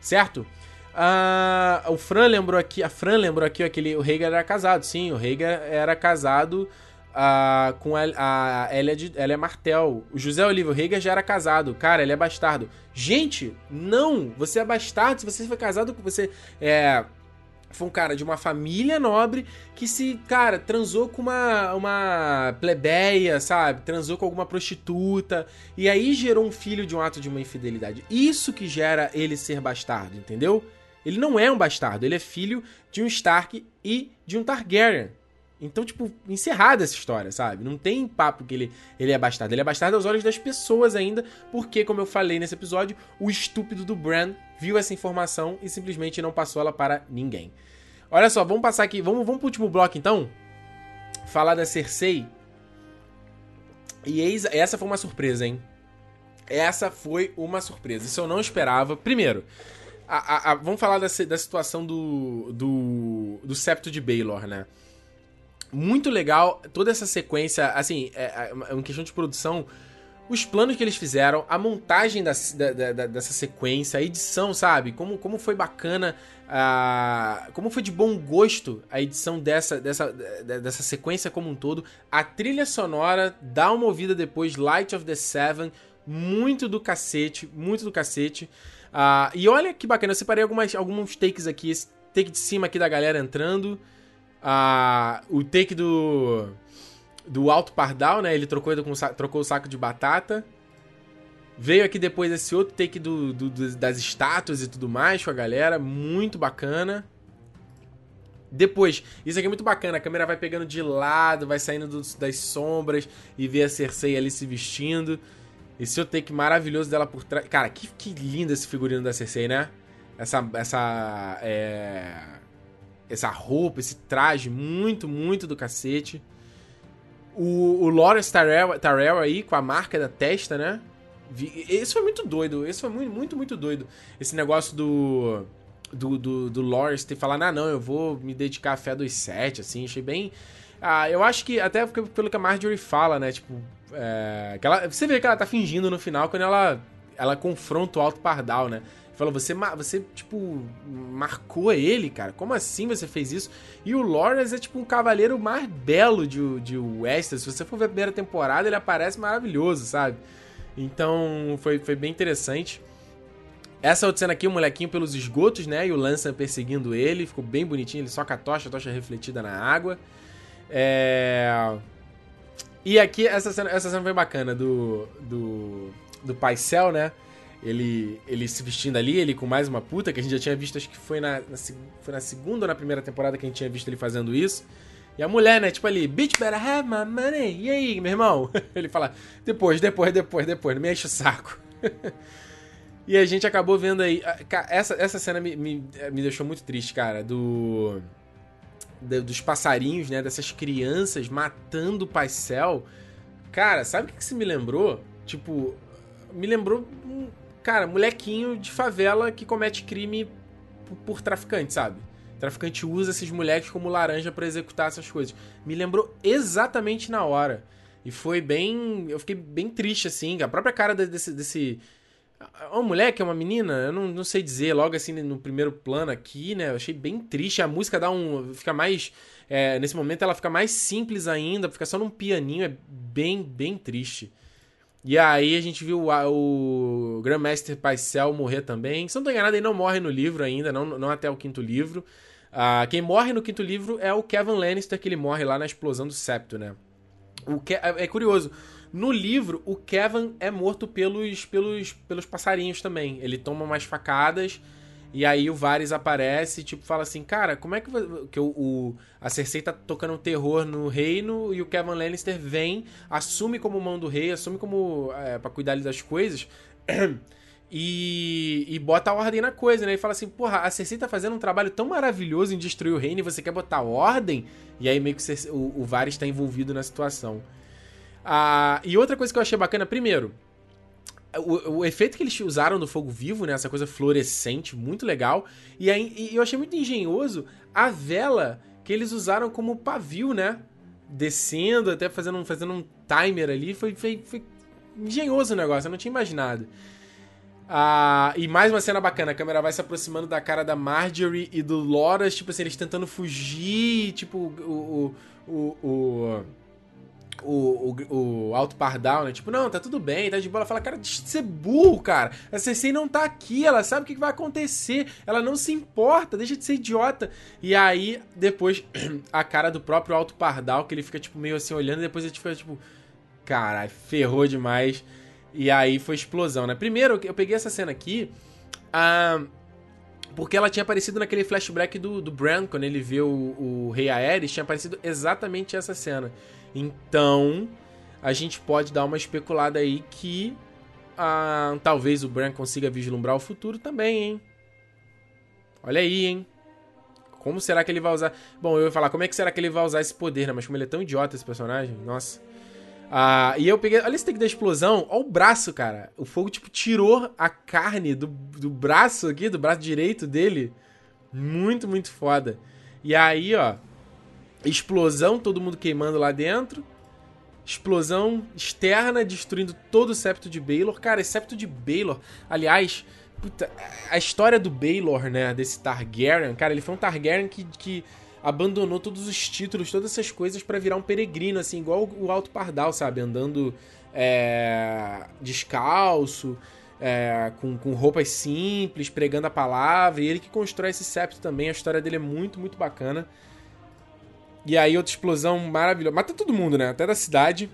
Certo? Ah, o Fran lembrou aqui, a Fran lembrou aqui aquele, o Rhaegar era casado, sim, o Rhaegar era casado ah, com a, a Elia, Martel. O José Oliva, o Rhaegar já era casado, cara, ele é bastardo. Gente, não, você é bastardo se você foi casado com você é foi um cara de uma família nobre que se, cara, transou com uma, uma plebeia, sabe? Transou com alguma prostituta. E aí gerou um filho de um ato de uma infidelidade. Isso que gera ele ser bastardo, entendeu? Ele não é um bastardo, ele é filho de um Stark e de um Targaryen. Então, tipo, encerrada essa história, sabe? Não tem papo que ele, ele é bastardo. Ele é bastardo aos olhos das pessoas ainda, porque, como eu falei nesse episódio, o estúpido do Bran viu essa informação e simplesmente não passou ela para ninguém. Olha só, vamos passar aqui, vamos, vamos pro último bloco então? Falar da Cersei. E eis, essa foi uma surpresa, hein? Essa foi uma surpresa. Isso eu não esperava. Primeiro, a, a, a, vamos falar da, da situação do, do, do septo de Baylor, né? Muito legal toda essa sequência, assim, é, é, é uma questão de produção. Os planos que eles fizeram, a montagem da, da, da, dessa sequência, a edição, sabe? Como, como foi bacana, uh, como foi de bom gosto a edição dessa, dessa, dessa sequência como um todo. A trilha sonora dá uma ouvida depois, Light of the Seven, muito do cacete, muito do cacete. Uh, e olha que bacana, eu separei algumas, alguns takes aqui. Esse take de cima aqui da galera entrando. Uh, o take do. Do Alto Pardal, né? Ele trocou, trocou o saco de batata. Veio aqui depois esse outro take do, do, do, das estátuas e tudo mais com a galera. Muito bacana. Depois, isso aqui é muito bacana. A câmera vai pegando de lado, vai saindo das sombras e vê a Cersei ali se vestindo. Esse outro take maravilhoso dela por trás. Cara, que, que lindo esse figurino da Cersei, né? Essa. Essa. É... Essa roupa, esse traje, muito, muito do cacete. O, o Lawrence Tyrell, Tyrell aí, com a marca da testa, né? Esse foi muito doido. Esse foi muito, muito, muito doido. Esse negócio do. Do, do, do Lawrence ter falado, ah, não, eu vou me dedicar à fé dos sete, assim, achei bem. Ah, eu acho que, até pelo que a Marjorie fala, né, tipo, é, que ela, você vê que ela tá fingindo no final quando ela, ela confronta o Alto Pardal, né? Fala, você, você, tipo, marcou ele, cara? Como assim você fez isso? E o Lawrence é, tipo, um cavaleiro mais belo de, de Westeros. Se você for ver a primeira temporada, ele aparece maravilhoso, sabe? Então, foi, foi bem interessante. Essa outra cena aqui, o molequinho pelos esgotos, né? E o Lança perseguindo ele. Ficou bem bonitinho. Ele só com a tocha, a tocha refletida na água. É... E aqui, essa cena, essa cena foi bacana do, do, do Paisel, né? Ele, ele se vestindo ali, ele com mais uma puta, que a gente já tinha visto, acho que foi na, na, foi na segunda ou na primeira temporada que a gente tinha visto ele fazendo isso. E a mulher, né, tipo ali, bitch better have my money. E aí, meu irmão? Ele fala, depois, depois, depois, depois, não me enche o saco. e a gente acabou vendo aí. Essa, essa cena me, me, me deixou muito triste, cara, do dos passarinhos, né? Dessas crianças matando o paisel. Cara, sabe o que, isso me lembrou? Tipo, me lembrou um, cara, molequinho de favela que comete crime por, traficante, sabe? Traficante usa esses moleques como laranja para executar essas coisas. Me lembrou exatamente na hora. E foi bem. Eu fiquei bem triste, assim. A própria cara desse. desse uma mulher que é uma menina, eu não, não sei dizer, logo assim no primeiro plano aqui, né? Eu achei bem triste. A música dá um. fica mais. É, nesse momento ela fica mais simples ainda, fica só num pianinho, é bem, bem triste. E aí a gente viu o, o Grandmaster Paisel morrer também. Se não tô enganado, ele não morre no livro ainda, não, não até o quinto livro. Uh, quem morre no quinto livro é o Kevin Lannister, que ele morre lá na explosão do septo, né? O Ke é, é curioso. No livro, o Kevin é morto pelos, pelos, pelos passarinhos também. Ele toma umas facadas e aí o Varys aparece e tipo fala assim, cara, como é que, que o, o, a Cersei tá tocando um terror no reino e o Kevin Lannister vem, assume como mão do rei, assume como é, para cuidar das coisas e, e bota a ordem na coisa, né? E fala assim, porra, a Cersei tá fazendo um trabalho tão maravilhoso em destruir o reino e você quer botar ordem? E aí meio que o, o Varys tá envolvido na situação. Ah, e outra coisa que eu achei bacana, primeiro, o, o, efeito que eles usaram do fogo vivo, né? Essa coisa fluorescente, muito legal. E, aí, e eu achei muito engenhoso a vela que eles usaram como pavio, né? Descendo, até fazendo um, fazendo um timer ali. Foi, foi, foi engenhoso o negócio, eu não tinha imaginado. Ah, e mais uma cena bacana, a câmera vai se aproximando da cara da Marjorie e do Loras, tipo assim, eles tentando fugir, tipo, o, o, o, o o, o, o Alto Pardal, né? Tipo, não, tá tudo bem, tá de boa. Ela fala, cara, deixa de ser burro, cara. A Cersei não tá aqui, ela sabe o que vai acontecer. Ela não se importa, deixa de ser idiota. E aí, depois, a cara do próprio Alto Pardal, que ele fica, tipo, meio assim, olhando, e depois ele fica, tipo, caralho, ferrou demais. E aí foi explosão, né? Primeiro, eu peguei essa cena aqui. Ah, porque ela tinha aparecido naquele flashback do, do Bran, quando ele vê o, o Rei Aerys, tinha aparecido exatamente essa cena. Então, a gente pode dar uma especulada aí que ah, talvez o Bran consiga vislumbrar o futuro também, hein? Olha aí, hein? Como será que ele vai usar? Bom, eu ia falar, como é que será que ele vai usar esse poder, né? Mas como ele é tão idiota, esse personagem, nossa. Ah, e eu peguei. Olha esse take da explosão. Olha o braço, cara. O fogo, tipo, tirou a carne do, do braço aqui, do braço direito dele. Muito, muito foda. E aí, ó. Explosão, todo mundo queimando lá dentro. Explosão externa, destruindo todo o septo de Baelor. Cara, esse septo de Baelor, aliás, puta, a história do Baelor, né, desse Targaryen, cara, ele foi um Targaryen que, que abandonou todos os títulos, todas essas coisas para virar um peregrino, assim, igual o Alto Pardal, sabe? Andando é, descalço, é, com, com roupas simples, pregando a palavra. E ele que constrói esse septo também. A história dele é muito, muito bacana. E aí, outra explosão maravilhosa. Mata todo mundo, né? Até da cidade.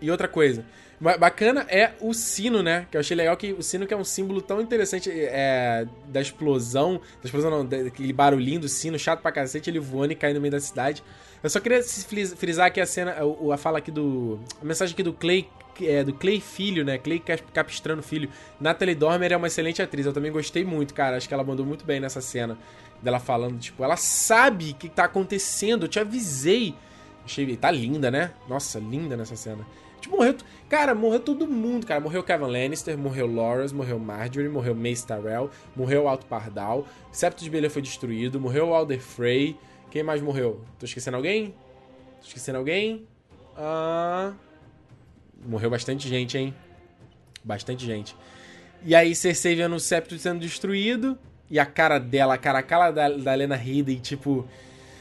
E outra coisa. Bacana é o sino, né? Que eu achei legal que o sino que é um símbolo tão interessante é, da explosão. Da explosão não, daquele barulhinho do sino, chato pra cacete, ele voando e caindo no meio da cidade. Eu só queria frisar aqui a cena, a, fala aqui do. A mensagem aqui do Clay. É, do Clay Filho, né? Clay Capistrano Filho. Natalie Dormer é uma excelente atriz. Eu também gostei muito, cara. Acho que ela mandou muito bem nessa cena dela falando, tipo, ela sabe o que tá acontecendo, eu te avisei. Achei, tá linda, né? Nossa, linda nessa cena. Tipo, morreu. Cara, morreu todo mundo, cara. Morreu Kevin Lannister, morreu Loras, morreu Marjorie, morreu Mace Tyrell, morreu Alto Pardal, Septo de Belê foi destruído, morreu Alder Frey. Quem mais morreu? Tô esquecendo alguém? Tô esquecendo alguém? Ah. Morreu bastante gente, hein? Bastante gente. E aí, Cersei vendo o Septo sendo destruído. E a cara dela, cara, a cara da, da Lena Headey, tipo.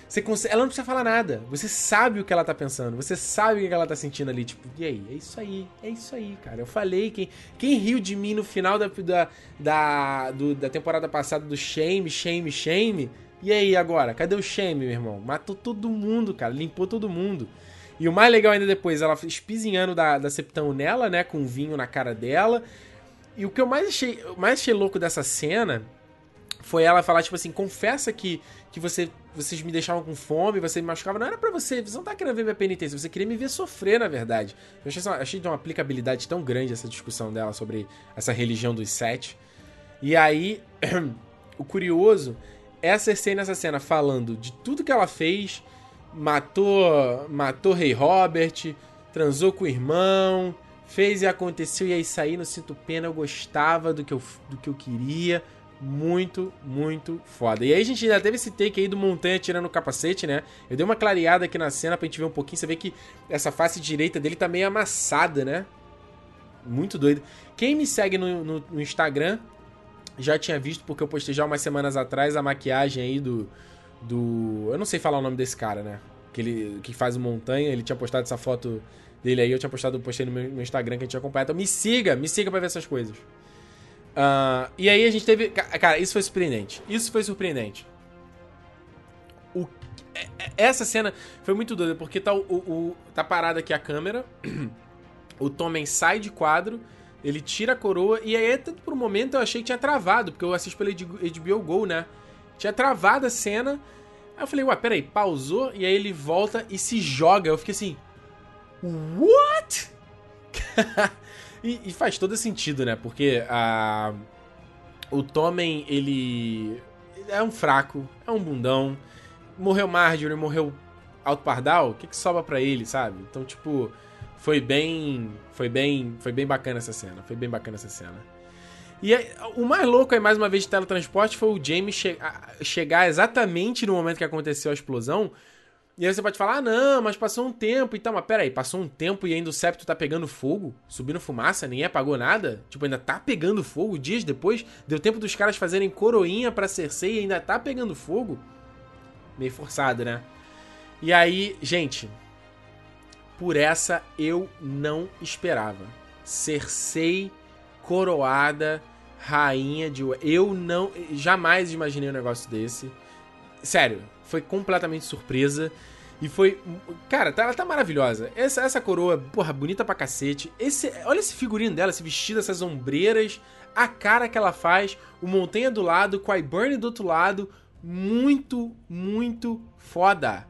Você consegue, ela não precisa falar nada. Você sabe o que ela tá pensando. Você sabe o que ela tá sentindo ali. Tipo, e aí? É isso aí. É isso aí, cara. Eu falei. Quem, quem riu de mim no final da, da, da, do, da temporada passada do Shame, Shame, Shame. E aí agora? Cadê o Shame, meu irmão? Matou todo mundo, cara. Limpou todo mundo. E o mais legal ainda depois, ela espizinhando da, da Septão nela, né? Com vinho na cara dela. E o que eu mais achei, mais achei louco dessa cena foi ela falar, tipo assim, confessa que, que você, vocês me deixavam com fome, você me machucava. Não era para você, você não tá querendo ver minha penitência, você queria me ver sofrer, na verdade. Eu achei, achei de uma aplicabilidade tão grande essa discussão dela sobre essa religião dos sete. E aí, o curioso é a Cersei nessa cena falando de tudo que ela fez, matou, matou Rei Robert, transou com o irmão, fez e aconteceu, e aí saí, não sinto pena, eu gostava do que eu, do que eu queria muito, muito foda. E aí a gente ainda teve esse take aí do Montanha tirando o capacete, né? Eu dei uma clareada aqui na cena pra gente ver um pouquinho. Você vê que essa face direita dele tá meio amassada, né? Muito doido. Quem me segue no, no, no Instagram já tinha visto, porque eu postei já umas semanas atrás a maquiagem aí do. do. Eu não sei falar o nome desse cara, né? Que, ele, que faz o Montanha. Ele tinha postado essa foto dele aí. Eu tinha postado, postei no meu, Instagram que a gente acompanha. Então me siga, me siga pra ver essas coisas. Uh, e aí a gente teve. Cara, isso foi surpreendente. Isso foi surpreendente. O, é, é, essa cena foi muito doida, porque tá, o, o, tá parada aqui a câmera. o Tommen sai de quadro, ele tira a coroa, e aí, tanto por um momento, eu achei que tinha travado, porque eu assisto pelo HBO Go, né? Tinha travado a cena. Aí eu falei, ué, peraí, pausou, e aí ele volta e se joga. Eu fiquei assim. What? E, e, faz todo sentido, né? Porque a, o Tommen, ele é um fraco, é um bundão. Morreu Marjorie, morreu Alto Pardal, o que, que sobra para ele, sabe? Então, tipo, foi bem. Foi bem. Foi bem bacana essa cena. Foi bem bacana essa cena. E aí, o mais louco aí, mais uma vez, de teletransporte foi o James che chegar exatamente no momento que aconteceu a explosão e aí você pode falar, ah, não, mas passou um tempo e tal. Mas peraí, passou um tempo e ainda o septo tá pegando fogo, subindo fumaça, ninguém apagou nada? Tipo, ainda tá pegando fogo dias depois? Deu tempo dos caras fazerem coroinha pra Cersei e ainda tá pegando fogo? Meio forçado, né? E aí, gente, por essa eu não esperava. Cersei coroada, rainha de. Eu não. Jamais imaginei um negócio desse. Sério, foi completamente surpresa. E foi. Cara, tá, ela tá maravilhosa. Essa, essa coroa, porra, bonita pra cacete. Esse, olha esse figurino dela, esse vestido, essas ombreiras, a cara que ela faz, o Montanha do lado, com a do outro lado. Muito, muito foda.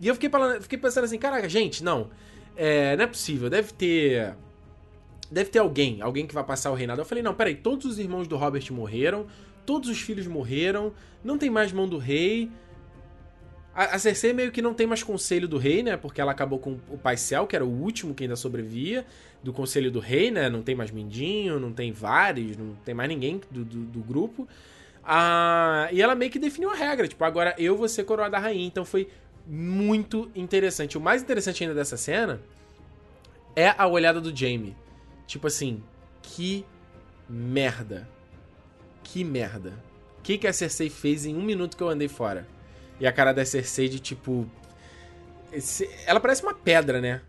E eu fiquei, fiquei pensando assim, caraca, gente, não. É, não é possível, deve ter. Deve ter alguém, alguém que vai passar o reinado. Eu falei, não, peraí, todos os irmãos do Robert morreram, todos os filhos morreram, não tem mais mão do rei. A, Cersei meio que não tem mais conselho do rei, né? Porque ela acabou com o Paisel, que era o último que ainda sobrevivia do conselho do rei, né? Não tem mais Mindinho, não tem Vares, não tem mais ninguém do, do, do grupo. Ah, e ela meio que definiu a regra, tipo, agora eu vou ser coroa da rainha. Então foi muito interessante. O mais interessante ainda dessa cena é a olhada do Jaime. Tipo assim, que merda. Que merda. O que, que a Cersei fez em um minuto que eu andei fora? E a cara da Cersei de tipo. Esse... Ela parece uma pedra, né?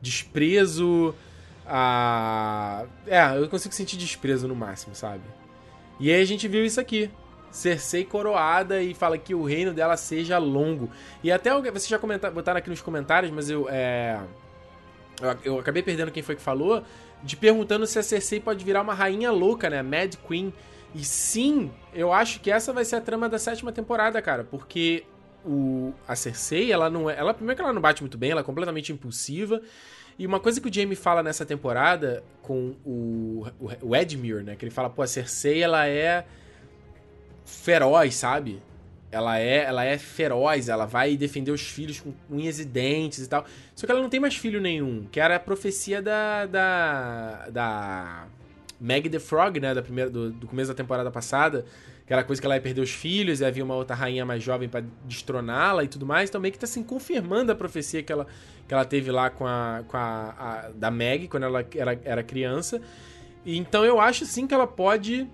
Desprezo. A. É, eu consigo sentir desprezo no máximo, sabe? E aí a gente viu isso aqui. Cersei coroada e fala que o reino dela seja longo. E até vocês já comentaram, botaram aqui nos comentários, mas eu, é, eu, eu acabei perdendo quem foi que falou, de perguntando se a Cersei pode virar uma rainha louca, né? Mad Queen. E sim, eu acho que essa vai ser a trama da sétima temporada, cara, porque o, a Cersei, ela não é. Ela, primeiro que ela não bate muito bem, ela é completamente impulsiva. E uma coisa que o Jamie fala nessa temporada com o, o, o Edmure, né? Que ele fala, pô, a Cersei, ela é feroz, sabe? Ela é, ela é feroz, ela vai defender os filhos com unhas e dentes e tal. Só que ela não tem mais filho nenhum, que era a profecia da. da. da Meg the Frog, né? Da primeira, do, do começo da temporada passada. Aquela coisa que ela ia perder os filhos e havia uma outra rainha mais jovem para destroná-la e tudo mais. Então meio que tá assim, confirmando a profecia que ela, que ela teve lá com a. com a, a da Meg, quando ela era, era criança. E, então eu acho sim que ela pode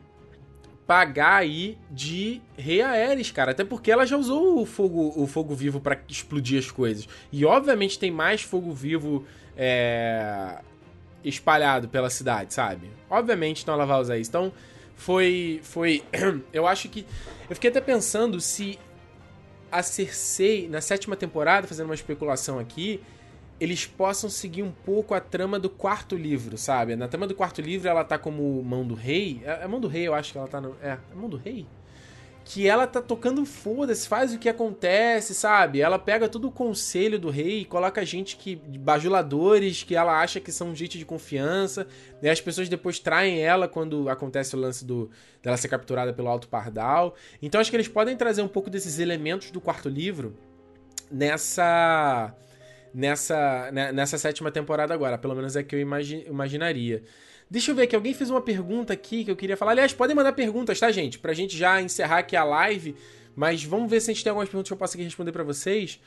pagar aí de Rei Aerys, cara. Até porque ela já usou o fogo, o fogo vivo para explodir as coisas. E obviamente tem mais fogo vivo é, espalhado pela cidade, sabe? Obviamente então ela vai usar isso. Então foi. foi eu acho que. Eu fiquei até pensando se a Cersei, na sétima temporada, fazendo uma especulação aqui, eles possam seguir um pouco a trama do quarto livro, sabe? Na trama do quarto livro ela tá como mão do rei. É, é mão do rei, eu acho que ela tá no. É, é mão do rei? Que ela tá tocando foda-se, faz o que acontece, sabe? Ela pega todo o conselho do rei, coloca gente que. bajuladores que ela acha que são gente de confiança, e as pessoas depois traem ela quando acontece o lance do, dela ser capturada pelo Alto Pardal. Então acho que eles podem trazer um pouco desses elementos do quarto livro nessa nessa, né, nessa sétima temporada agora. Pelo menos é que eu imagi imaginaria. Deixa eu ver aqui, alguém fez uma pergunta aqui que eu queria falar. Aliás, podem mandar perguntas, tá, gente? Pra gente já encerrar aqui a live. Mas vamos ver se a gente tem algumas perguntas que eu possa aqui responder para vocês.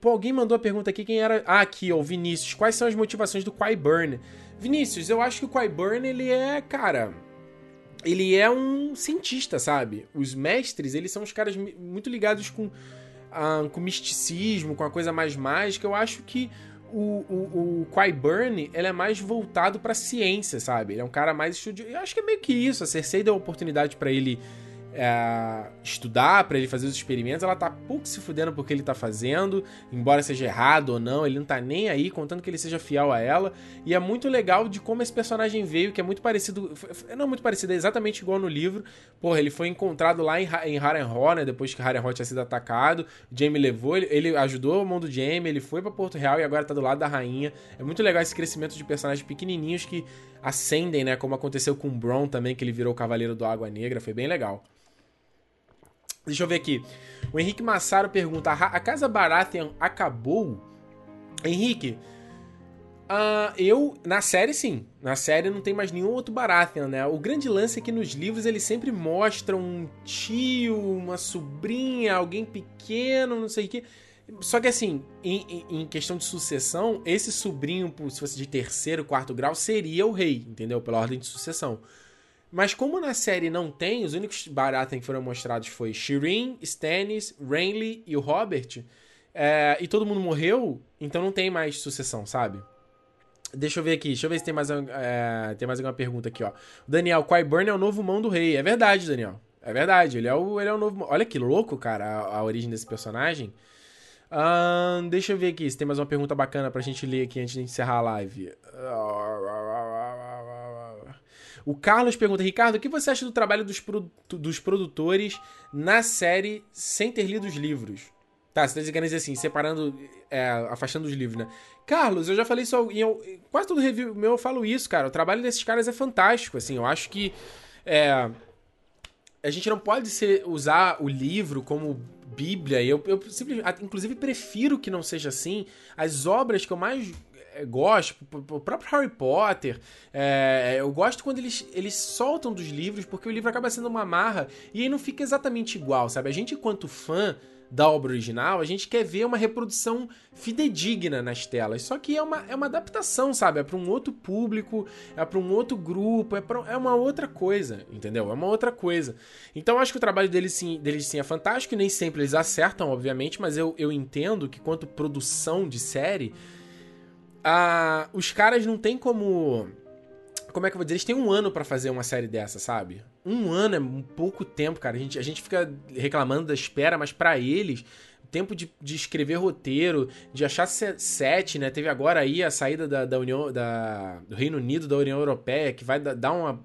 Pô, alguém mandou a pergunta aqui, quem era... Ah, aqui, ó, o Vinícius. Quais são as motivações do Qyburn? Vinícius, eu acho que o Qyburn, ele é, cara... Ele é um cientista, sabe? Os mestres, eles são os caras muito ligados com, uh, com misticismo, com a coisa mais mágica. Eu acho que o, o, o Qyburn, ele é mais voltado pra ciência, sabe? Ele é um cara mais estudioso. Eu acho que é meio que isso. A Cersei deu oportunidade para ele é, estudar, para ele fazer os experimentos, ela tá pouco se fudendo porque ele tá fazendo, embora seja errado ou não, ele não tá nem aí, contando que ele seja fiel a ela. E é muito legal de como esse personagem veio, que é muito parecido. Não muito parecido, é exatamente igual no livro. Porra, ele foi encontrado lá em, em Harrenhal, né? Depois que Harrenhal tinha sido atacado. O Jaime levou, ele, ele ajudou o mundo do Jaime, ele foi para Porto Real e agora tá do lado da rainha. É muito legal esse crescimento de personagens pequenininhos que ascendem, né? Como aconteceu com o Bron também, que ele virou o Cavaleiro do Água Negra. Foi bem legal. Deixa eu ver aqui. O Henrique Massaro pergunta: a Casa Baratheon acabou? Henrique, uh, eu. Na série, sim. Na série não tem mais nenhum outro Baratheon, né? O grande lance é que nos livros eles sempre mostram um tio, uma sobrinha, alguém pequeno, não sei o quê. Só que assim, em, em, questão de sucessão, esse sobrinho, se fosse de terceiro, quarto grau, seria o rei, entendeu? Pela ordem de sucessão. Mas como na série não tem, os únicos Baratheon que foram mostrados foi Shireen, Stannis, Renly e o Robert, é, e todo mundo morreu, então não tem mais sucessão, sabe? Deixa eu ver aqui, deixa eu ver se tem mais, é, tem mais alguma pergunta aqui, ó. Daniel, Qyburn é o novo mão do rei. É verdade, Daniel. É verdade, ele é o, ele é o novo... Olha que louco, cara, a, a origem desse personagem. Uh, deixa eu ver aqui se tem mais uma pergunta bacana pra gente ler aqui antes de encerrar a live. O Carlos pergunta, Ricardo, o que você acha do trabalho dos, produ dos produtores na série sem ter lido os livros? Tá, você tá dizer assim, separando, é, afastando os livros, né? Carlos, eu já falei isso em eu, quase todo review meu eu falo isso, cara. O trabalho desses caras é fantástico, assim. Eu acho que é, a gente não pode ser, usar o livro como Bíblia. Eu, eu simplesmente, inclusive prefiro que não seja assim. As obras que eu mais gosto, o próprio Harry Potter, é, eu gosto quando eles, eles soltam dos livros, porque o livro acaba sendo uma marra e aí não fica exatamente igual, sabe? A gente, enquanto fã da obra original, a gente quer ver uma reprodução fidedigna nas telas. Só que é uma, é uma adaptação, sabe? É para um outro público, é para um outro grupo, é, pra, é uma outra coisa, entendeu? É uma outra coisa. Então acho que o trabalho deles sim, deles sim é fantástico nem sempre eles acertam, obviamente, mas eu, eu entendo que quanto produção de série os caras não tem como. Como é que eu vou dizer? Eles têm um ano para fazer uma série dessa, sabe? Um ano é um pouco tempo, cara. A gente, a gente fica reclamando da espera, mas para eles, tempo de, de escrever roteiro, de achar set, né? Teve agora aí a saída da, da União. Da, do Reino Unido da União Europeia, que vai dar uma.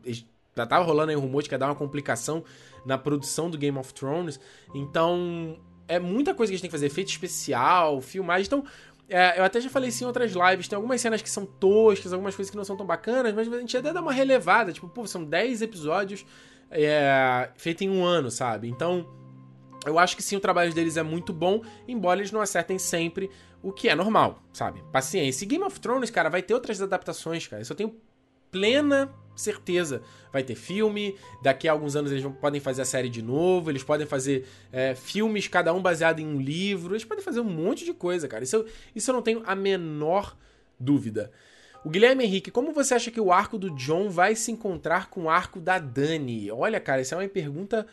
Já tava rolando aí um rumor de que ia dar uma complicação na produção do Game of Thrones. Então, é muita coisa que a gente tem que fazer. Efeito especial, filmagem. Então, é, eu até já falei isso em outras lives, tem algumas cenas que são toscas, algumas coisas que não são tão bacanas, mas a gente até dá uma relevada, tipo, pô, são 10 episódios é, feitos em um ano, sabe? Então, eu acho que sim, o trabalho deles é muito bom, embora eles não acertem sempre, o que é normal, sabe? Paciência. E Game of Thrones, cara, vai ter outras adaptações, cara. Isso eu tenho plena certeza. Vai ter filme, daqui a alguns anos eles podem fazer a série de novo, eles podem fazer é, filmes, cada um baseado em um livro, eles podem fazer um monte de coisa, cara. Isso, isso eu não tenho a menor dúvida. O Guilherme Henrique, como você acha que o arco do John vai se encontrar com o arco da Dani? Olha, cara, essa é uma pergunta.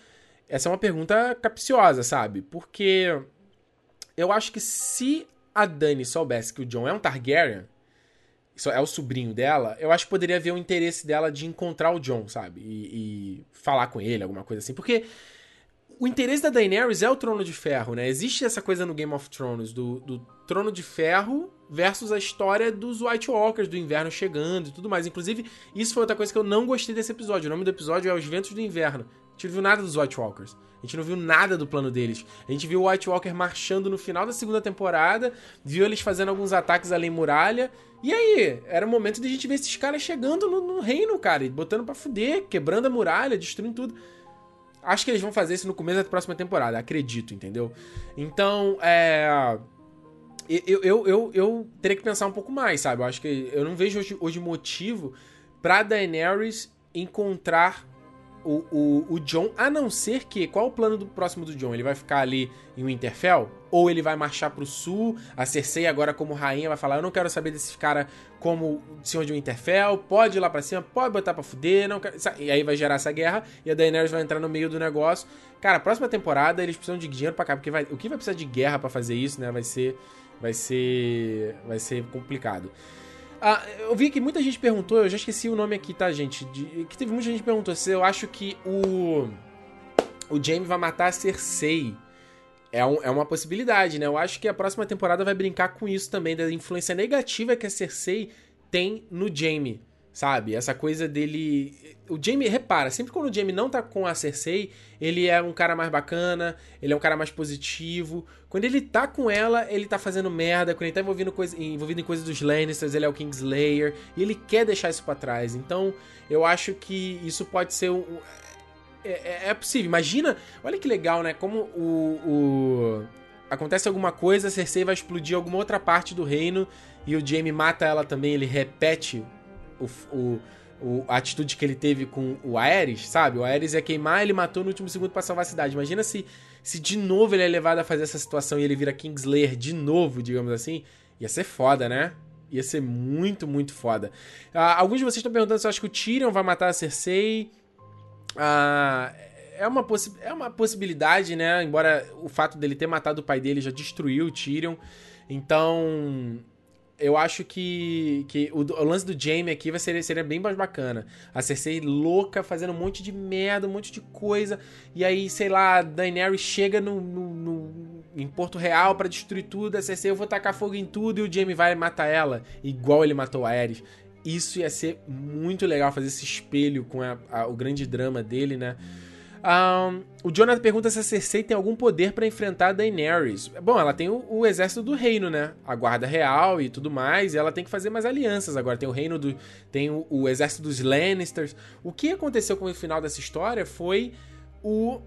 Essa é uma pergunta capciosa, sabe? Porque eu acho que se a Dani soubesse que o John é um Targaryen, é o sobrinho dela, eu acho que poderia haver um interesse dela de encontrar o John, sabe? E, e, falar com ele, alguma coisa assim. Porque o interesse da Daenerys é o Trono de Ferro, né? Existe essa coisa no Game of Thrones, do, do Trono de Ferro versus a história dos White Walkers, do inverno chegando e tudo mais. Inclusive, isso foi outra coisa que eu não gostei desse episódio. O nome do episódio é Os Ventos do Inverno. Não viu nada dos White Walkers. A gente não viu nada do plano deles. A gente viu o White Walker marchando no final da segunda temporada, viu eles fazendo alguns ataques além muralha. E aí, era o momento de a gente ver esses caras chegando no, no reino, cara, e botando pra fuder, quebrando a muralha, destruindo tudo. Acho que eles vão fazer isso no começo da próxima temporada, acredito, entendeu? Então, é Eu, eu, eu, eu teria que pensar um pouco mais, sabe? Eu acho que eu não vejo hoje, hoje motivo pra Daenerys encontrar o, o, o John, a não ser que. Qual o plano do próximo do John? Ele vai ficar ali em Winterfell? Ou ele vai marchar pro sul? A Cersei, agora como rainha, vai falar: Eu não quero saber desse cara como senhor de Winterfell. Pode ir lá pra cima, pode botar pra fuder. Não quero... E aí vai gerar essa guerra e a Daenerys vai entrar no meio do negócio. Cara, próxima temporada eles precisam de dinheiro pra cá, porque vai... o que vai precisar de guerra para fazer isso, né? Vai ser. Vai ser. Vai ser complicado. Ah, eu vi que muita gente perguntou, eu já esqueci o nome aqui, tá, gente? De, que teve muita gente perguntou se eu acho que o. O Jaime vai matar a Cersei. É, um, é uma possibilidade, né? Eu acho que a próxima temporada vai brincar com isso também, da influência negativa que a Cersei tem no Jaime, sabe? Essa coisa dele o Jamie, repara, sempre quando o Jamie não tá com a Cersei, ele é um cara mais bacana, ele é um cara mais positivo. Quando ele tá com ela, ele tá fazendo merda. Quando ele tá envolvido, coisa, envolvido em coisas dos Lannisters, ele é o Kingslayer. E ele quer deixar isso para trás. Então, eu acho que isso pode ser um. É, é, é, possível. Imagina, olha que legal, né? Como o, o. Acontece alguma coisa, a Cersei vai explodir alguma outra parte do reino e o Jaime mata ela também, ele repete o, o o, a atitude que ele teve com o Aerys, sabe? O Aerys ia queimar, ele matou no último segundo pra salvar a cidade. Imagina se, se de novo ele é levado a fazer essa situação e ele vira Kingslayer de novo, digamos assim. Ia ser foda, né? Ia ser muito, muito foda. Ah, alguns de vocês estão perguntando se eu acho que o Tyrion vai matar a Cersei. Ah, é, uma é uma possibilidade, né? Embora o fato dele ter matado o pai dele já destruiu o Tyrion. Então, eu acho que, que o, o, lance do Jaime aqui vai ser, seria bem mais bacana. A Cersei louca, fazendo um monte de merda, um monte de coisa. E aí, sei lá, Daenerys chega no, no, no em Porto Real para destruir tudo. A Cersei, eu vou tacar fogo em tudo. E o Jaime vai matar ela, igual ele matou a Aerys. Isso ia ser muito legal, fazer esse espelho com a, a, o grande drama dele, né? Um, o Jonathan pergunta se a Cersei tem algum poder para enfrentar a Daenerys. Bom, ela tem o, o, exército do reino, né? A guarda real e tudo mais. E ela tem que fazer mais alianças. Agora tem o reino do. Tem o, o exército dos Lannisters. O que aconteceu com o final dessa história foi o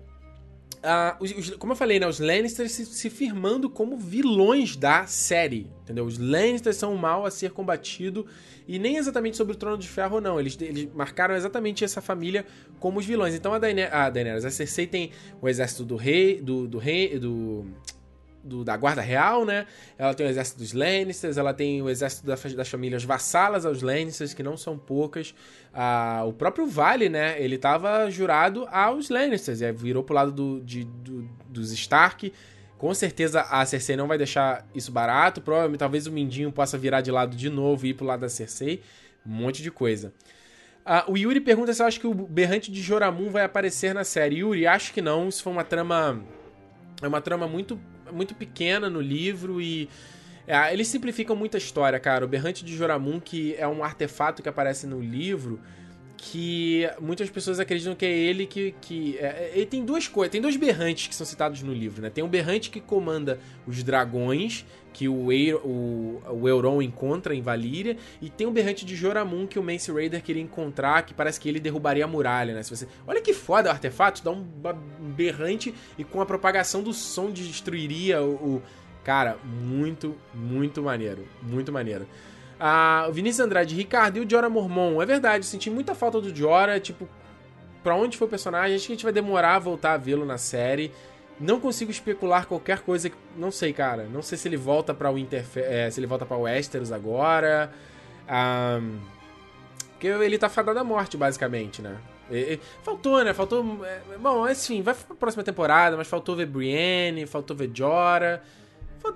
Uh, os, como eu falei, né, os Lannisters se, se, firmando como vilões da série, entendeu? Os Lannisters são o mal a ser combatido e nem exatamente sobre o Trono de Ferro, não. Eles, eles marcaram exatamente essa família como os vilões. Então a, Daener a Daenerys, a Cersei tem o exército do rei, do, do rei, do do, da Guarda Real, né? Ela tem o exército dos Lannisters, ela tem o exército das, das famílias vassalas aos Lannisters, que não são poucas. Ah, o próprio Vale, né? Ele estava jurado aos Lannisters, e virou pro lado do, de, do, dos Stark. Com certeza a Cersei não vai deixar isso barato. Provavelmente, talvez o Mindinho possa virar de lado de novo e ir pro lado da Cersei. Um monte de coisa. Ah, o Yuri pergunta se eu acho que o Berrante de Joramun vai aparecer na série. Yuri, acho que não. Isso foi uma trama. É uma trama muito muito pequena no livro e. É, eles simplificam muito a história, cara. O Berrante de Joramun, que é um artefato que aparece no livro, que muitas pessoas acreditam que é ele que. que é, ele tem duas coisas, tem dois berrantes que são citados no livro, né? Tem um berrante que comanda os dragões, que o, Eir, o, o Euron encontra em Valíria, e tem um berrante de Joramun que o Mance Raider queria encontrar, que parece que ele derrubaria a muralha, né? Se você... Olha que foda o artefato, dá um berrante e com a propagação do som destruiria o, o... Cara, muito, muito maneiro. Muito maneiro. Ah, o Vinícius Andrade, Ricardo e o Jora Mormon. É verdade, senti muita falta do Jora, tipo, pra onde foi o personagem? Acho que a gente vai demorar a voltar a vê-lo na série. Não consigo especular qualquer coisa. Que... Não sei, cara. Não sei se ele volta para o Interfe... É, se ele volta para Westeros agora. Um... Porque ele tá fadado à morte, basicamente, né? E, e... faltou, né? Faltou. É, bom, assim, vai pra próxima temporada, mas faltou ver Brienne, faltou ver Jorah.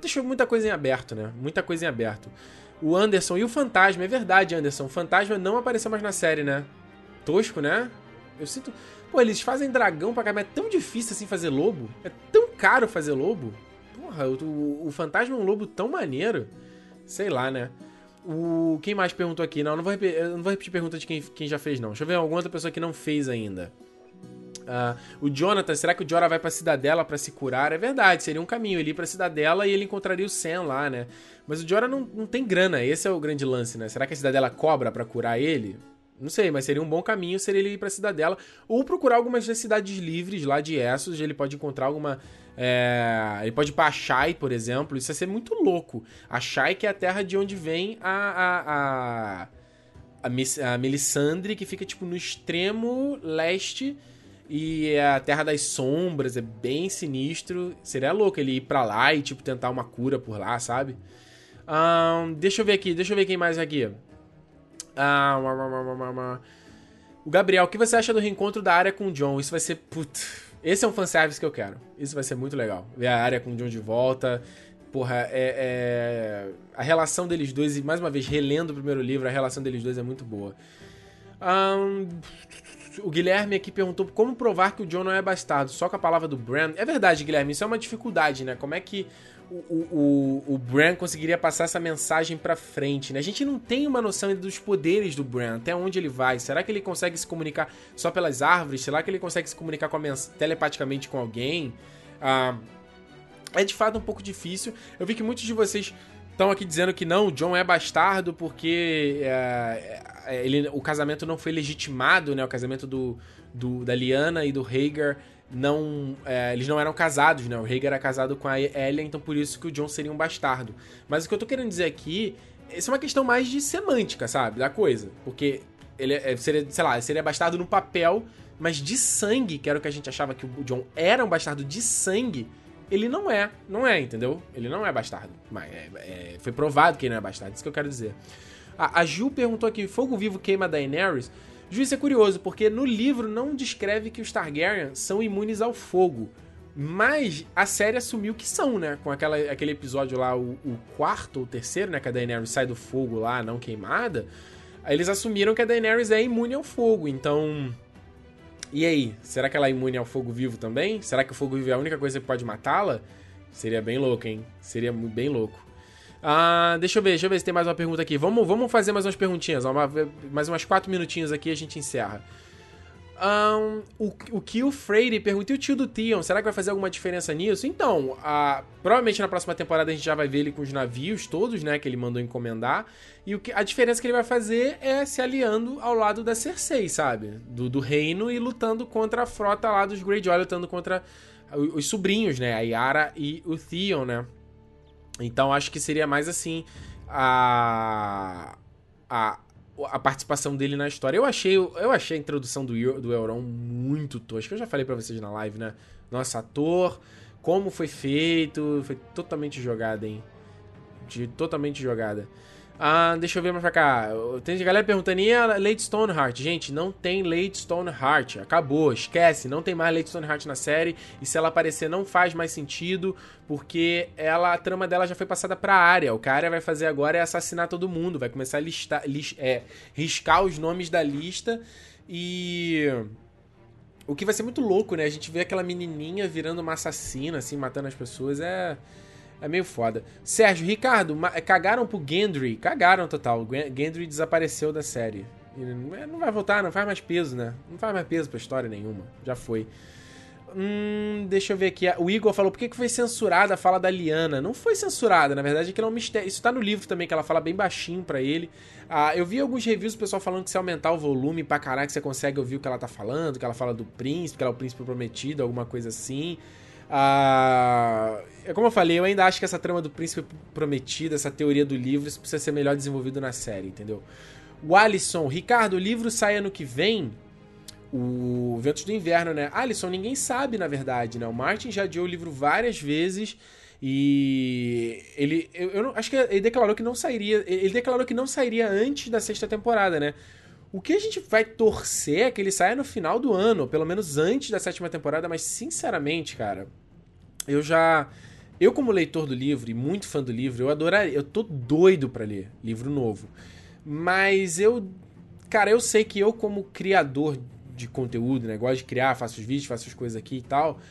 Deixou muita coisa em aberto, né? Muita coisa em aberto. O Anderson e o Fantasma, é verdade, Anderson. O Fantasma não apareceu mais na série, né? Tosco, né? Eu sinto. Pô, eles fazem dragão pra caramba. É tão difícil assim fazer lobo. É tão caro fazer lobo. Porra, o, o, fantasma é um lobo tão maneiro. Sei lá, né? O, quem mais perguntou aqui? Não, não vou, repetir, não vou repetir pergunta de quem, quem já fez, não. Deixa eu ver alguma outra pessoa que não fez ainda. Uh, o Jonathan, será que o Jorah vai pra Cidadela para se curar? É verdade, seria um caminho. Ele ir pra Cidadela e ele encontraria o Sam lá, né? Mas o Jorah não, não tem grana, esse é o grande lance, né? Será que a Cidadela cobra para curar ele? Não sei, mas seria um bom caminho seria ele ir pra Cidadela. Ou procurar algumas das cidades livres lá de Essos. Ele pode encontrar alguma. É, ele pode ir pra Ashai, por exemplo. Isso ia ser muito louco. Ashai, que é a terra de onde vem a. a, a, a, a Melisandre, que fica tipo no extremo leste. E é a Terra das Sombras, é bem sinistro. Seria louco ele ir pra lá e, tipo, tentar uma cura por lá, sabe? Um, deixa eu ver aqui, deixa eu ver quem mais aqui. Ah, o Gabriel, o que você acha do reencontro da área com o John? Isso vai ser. Putz, esse é um fanservice que eu quero. Isso vai ser muito legal. Ver a área com o John de volta. Porra, é, é, A relação deles dois, e mais uma vez, relendo o primeiro livro, a relação deles dois é muito boa. Um, o Guilherme aqui perguntou como provar que o John não é bastardo, só com a palavra do Bran. É verdade, Guilherme, isso é uma dificuldade, né? Como é que o, o, o Bran conseguiria passar essa mensagem pra frente, né? A gente não tem uma noção dos poderes do Bran, até onde ele vai. Será que ele consegue se comunicar só pelas árvores? Será que ele consegue se comunicar com telepaticamente com alguém? Ah, é de fato um pouco difícil. Eu vi que muitos de vocês estão aqui dizendo que não, o John é bastardo porque é, ele, o casamento não foi legitimado, né? O casamento do, do da Liana e do Rhaegar não. É, eles não eram casados, né? O Rhaegar era casado com a Elia, então por isso que o Jon seria um bastardo. Mas o que eu tô querendo dizer aqui. Isso é uma questão mais de semântica, sabe? Da coisa. Porque ele é, seria, sei lá, seria bastardo no papel, mas de sangue, que era o que a gente achava que o Jon era um bastardo de sangue, ele não é. Não é, entendeu? Ele não é bastardo. Mas é, é, foi provado que ele não é bastardo, isso que eu quero dizer. A, a perguntou aqui: Fogo Vivo queima Daenerys? Juiz é curioso, porque no livro não descreve que os Targaryen são imunes ao fogo. Mas a série assumiu que são, né? Com aquela, aquele episódio lá, o, o quarto ou terceiro, né? Que a Daenerys sai do fogo lá, não queimada. Eles assumiram que a Daenerys é imune ao fogo. Então. E aí? Será que ela é imune ao fogo vivo também? Será que o fogo vivo é a única coisa que pode matá-la? Seria bem louco, hein? Seria bem louco. Ah, deixa eu ver, deixa eu ver se tem mais uma pergunta aqui. Vamos, vamos fazer mais umas perguntinhas. Uma, mais umas quatro minutinhos aqui e a gente encerra. Um, o, o Kill Freire pergunta: e o tio do Theon? Será que vai fazer alguma diferença nisso? Então, a, provavelmente na próxima temporada a gente já vai ver ele com os navios todos, né? Que ele mandou encomendar. E o que, a diferença que ele vai fazer é se aliando ao lado da Cersei, sabe? Do, do reino e lutando contra a frota lá dos Greyjoy, lutando contra os, os sobrinhos, né? A Yara e o Theon, né? Então acho que seria mais assim a, a, a participação dele na história. Eu achei, eu achei a introdução do, do Euron muito tosca. Eu já falei para vocês na live, né? Nossa, ator, como foi feito, foi totalmente jogada, hein? De, totalmente jogada. Ah, deixa eu ver mais pra cá. Tem galera perguntando, e a Lady Stoneheart? Gente, não tem Lady Stoneheart. Acabou, esquece. Não tem mais Lady Stoneheart na série. E se ela aparecer, não faz mais sentido. Porque ela, a trama dela já foi passada pra área. O que a área vai fazer agora é assassinar todo mundo. Vai começar a listar, list, é, riscar os nomes da lista. E. O que vai ser muito louco, né? A gente vê aquela menininha virando uma assassina, assim, matando as pessoas. É. É meio foda. Sérgio, Ricardo, cagaram pro Gendry. Cagaram total. Gendry desapareceu da série. É, não vai voltar, não faz mais peso, né? Não faz mais peso pra história nenhuma. Já foi. Hum, deixa eu ver aqui. O Igor falou: por que, que foi censurada a fala da Liana? Não foi censurada, na verdade, é que é um mistério. Isso tá no livro também, que ela fala bem baixinho para ele. Ah, eu vi alguns reviews do pessoal falando que se aumentar o volume pra caralho, você consegue ouvir o que ela tá falando, que ela fala do príncipe, que ela é o príncipe prometido, alguma coisa assim. Ah, como eu falei, eu ainda acho que essa trama do príncipe prometido, essa teoria do livro, isso precisa ser melhor desenvolvido na série, entendeu? O Alisson, Ricardo, o livro sai ano que vem. O Ventos do Inverno, né? Alisson, ninguém sabe, na verdade, né? O Martin já adiou o livro várias vezes e ele. Eu, eu não, acho que ele declarou que não sairia. Ele declarou que não sairia antes da sexta temporada, né? O que a gente vai torcer é que ele saia no final do ano, pelo menos antes da sétima temporada, mas sinceramente, cara, eu já. Eu, como leitor do livro e muito fã do livro, eu adoraria. Eu tô doido para ler livro novo. Mas eu. Cara, eu sei que eu, como criador de conteúdo, né? Gosto de criar, faço os vídeos, faço as coisas aqui e tal.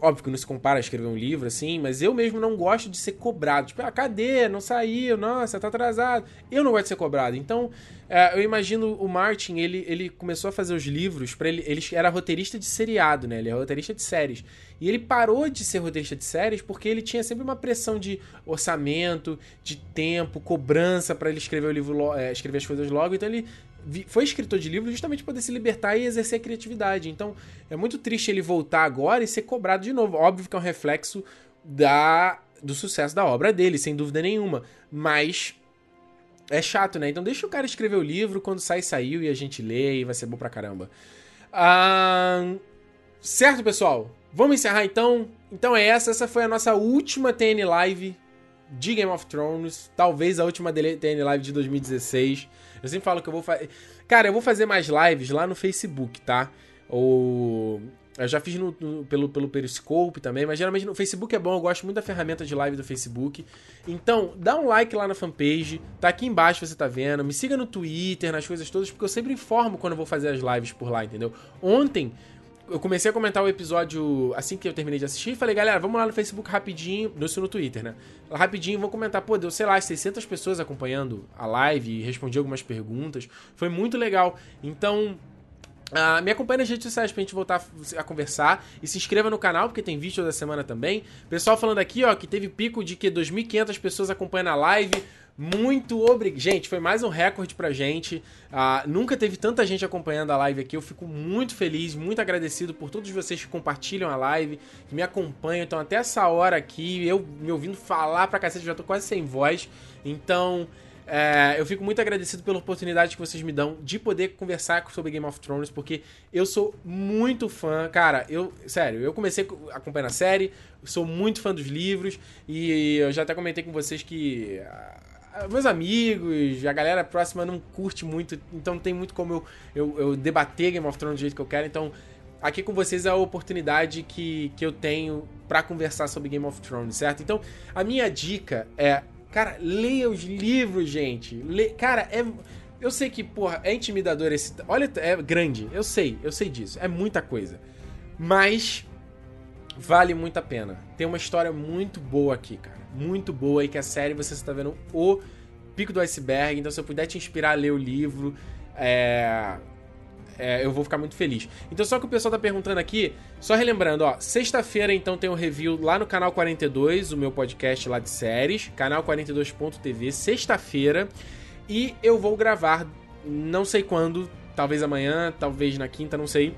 Óbvio que não se compara a escrever um livro, assim, mas eu mesmo não gosto de ser cobrado. Tipo, ah, cadê? Não saiu, nossa, tá atrasado. Eu não gosto de ser cobrado. Então, é, eu imagino o Martin, ele, ele começou a fazer os livros para ele. Ele era roteirista de seriado, né? Ele é roteirista de séries. E ele parou de ser roteirista de séries porque ele tinha sempre uma pressão de orçamento, de tempo, cobrança para ele escrever o livro, é, escrever as coisas logo. Então ele foi escritor de livro justamente para poder se libertar e exercer a criatividade. Então, é muito triste ele voltar agora e ser cobrado de novo. Óbvio que é um reflexo da do sucesso da obra dele, sem dúvida nenhuma. Mas é chato, né? Então deixa o cara escrever o livro, quando sai, saiu e a gente lê e vai ser bom pra caramba. Certo, pessoal? Vamos encerrar então? Então é essa, essa foi a nossa última TN Live de Game of Thrones, talvez a última TN Live de 2016. Eu sempre falo que eu vou fazer. Cara, eu vou fazer mais lives lá no Facebook, tá? Ou. Eu já fiz no, no, pelo, pelo Periscope também, mas geralmente no Facebook é bom, eu gosto muito da ferramenta de live do Facebook. Então, dá um like lá na fanpage, tá aqui embaixo você tá vendo. Me siga no Twitter, nas coisas todas, porque eu sempre informo quando eu vou fazer as lives por lá, entendeu? Ontem eu comecei a comentar o episódio assim que eu terminei de assistir e falei, galera, vamos lá no Facebook rapidinho, isso no Twitter, né? Rapidinho, vou comentar, pô, deu, sei lá, 600 pessoas acompanhando a live respondi algumas perguntas. Foi muito legal. Então, Uh, me acompanhe nas redes sociais pra gente voltar a conversar. E se inscreva no canal, porque tem vídeo da semana também. Pessoal falando aqui, ó, que teve pico de que 2.500 pessoas acompanhando a live. Muito obrigado. Gente, foi mais um recorde pra gente. Uh, nunca teve tanta gente acompanhando a live aqui. Eu fico muito feliz, muito agradecido por todos vocês que compartilham a live, que me acompanham. Então, até essa hora aqui, eu me ouvindo falar pra cacete, já tô quase sem voz. Então, é, eu fico muito agradecido pela oportunidade que vocês me dão de poder conversar sobre Game of Thrones, porque eu sou muito fã. Cara, eu. Sério, eu comecei acompanhando a série, sou muito fã dos livros, e eu já até comentei com vocês que meus amigos, a galera próxima não curte muito, então não tem muito como eu, eu, eu, debater Game of Thrones do jeito que eu quero. Então, aqui com vocês é a oportunidade que, que eu tenho para conversar sobre Game of Thrones, certo? Então, a minha dica é, cara, leia os livros, gente. Le... Cara, é. Eu sei que, porra, é intimidador esse. Olha, é grande, eu sei, eu sei disso. É muita coisa. Mas vale muito a pena. Tem uma história muito boa aqui, cara muito boa e que a série você está vendo o pico do iceberg. Então, se eu puder te inspirar a ler o livro, é, é, eu vou ficar muito feliz. Então, só que o pessoal tá perguntando aqui, só relembrando, ó, sexta-feira então tem um review lá no canal 42, o meu podcast lá de séries, canal42.tv, sexta-feira, e eu vou gravar, não sei quando, talvez amanhã, talvez na quinta, não sei,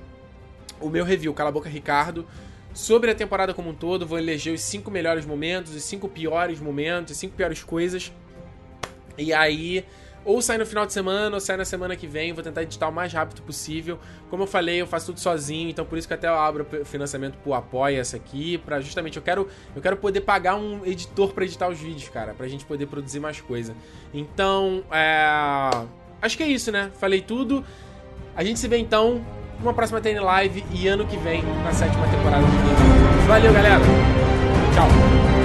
o meu review, Cala a Boca Ricardo, sobre a temporada como um todo. Vou eleger os cinco melhores momentos, os cinco piores momentos, as cinco piores coisas. E aí, ou sai no final de semana, ou sai na semana que vem. Vou tentar editar o mais rápido possível. Como eu falei, eu faço tudo sozinho, então por isso que até eu abro financiamento pro Apoia essa aqui, para justamente eu quero eu quero poder pagar um editor para editar os vídeos, cara, pra gente poder produzir mais coisa. Então, é... acho que é isso, né? Falei tudo. A gente se vê então numa próxima TN Live e ano que vem na sétima temporada do Valeu, galera! Tchau!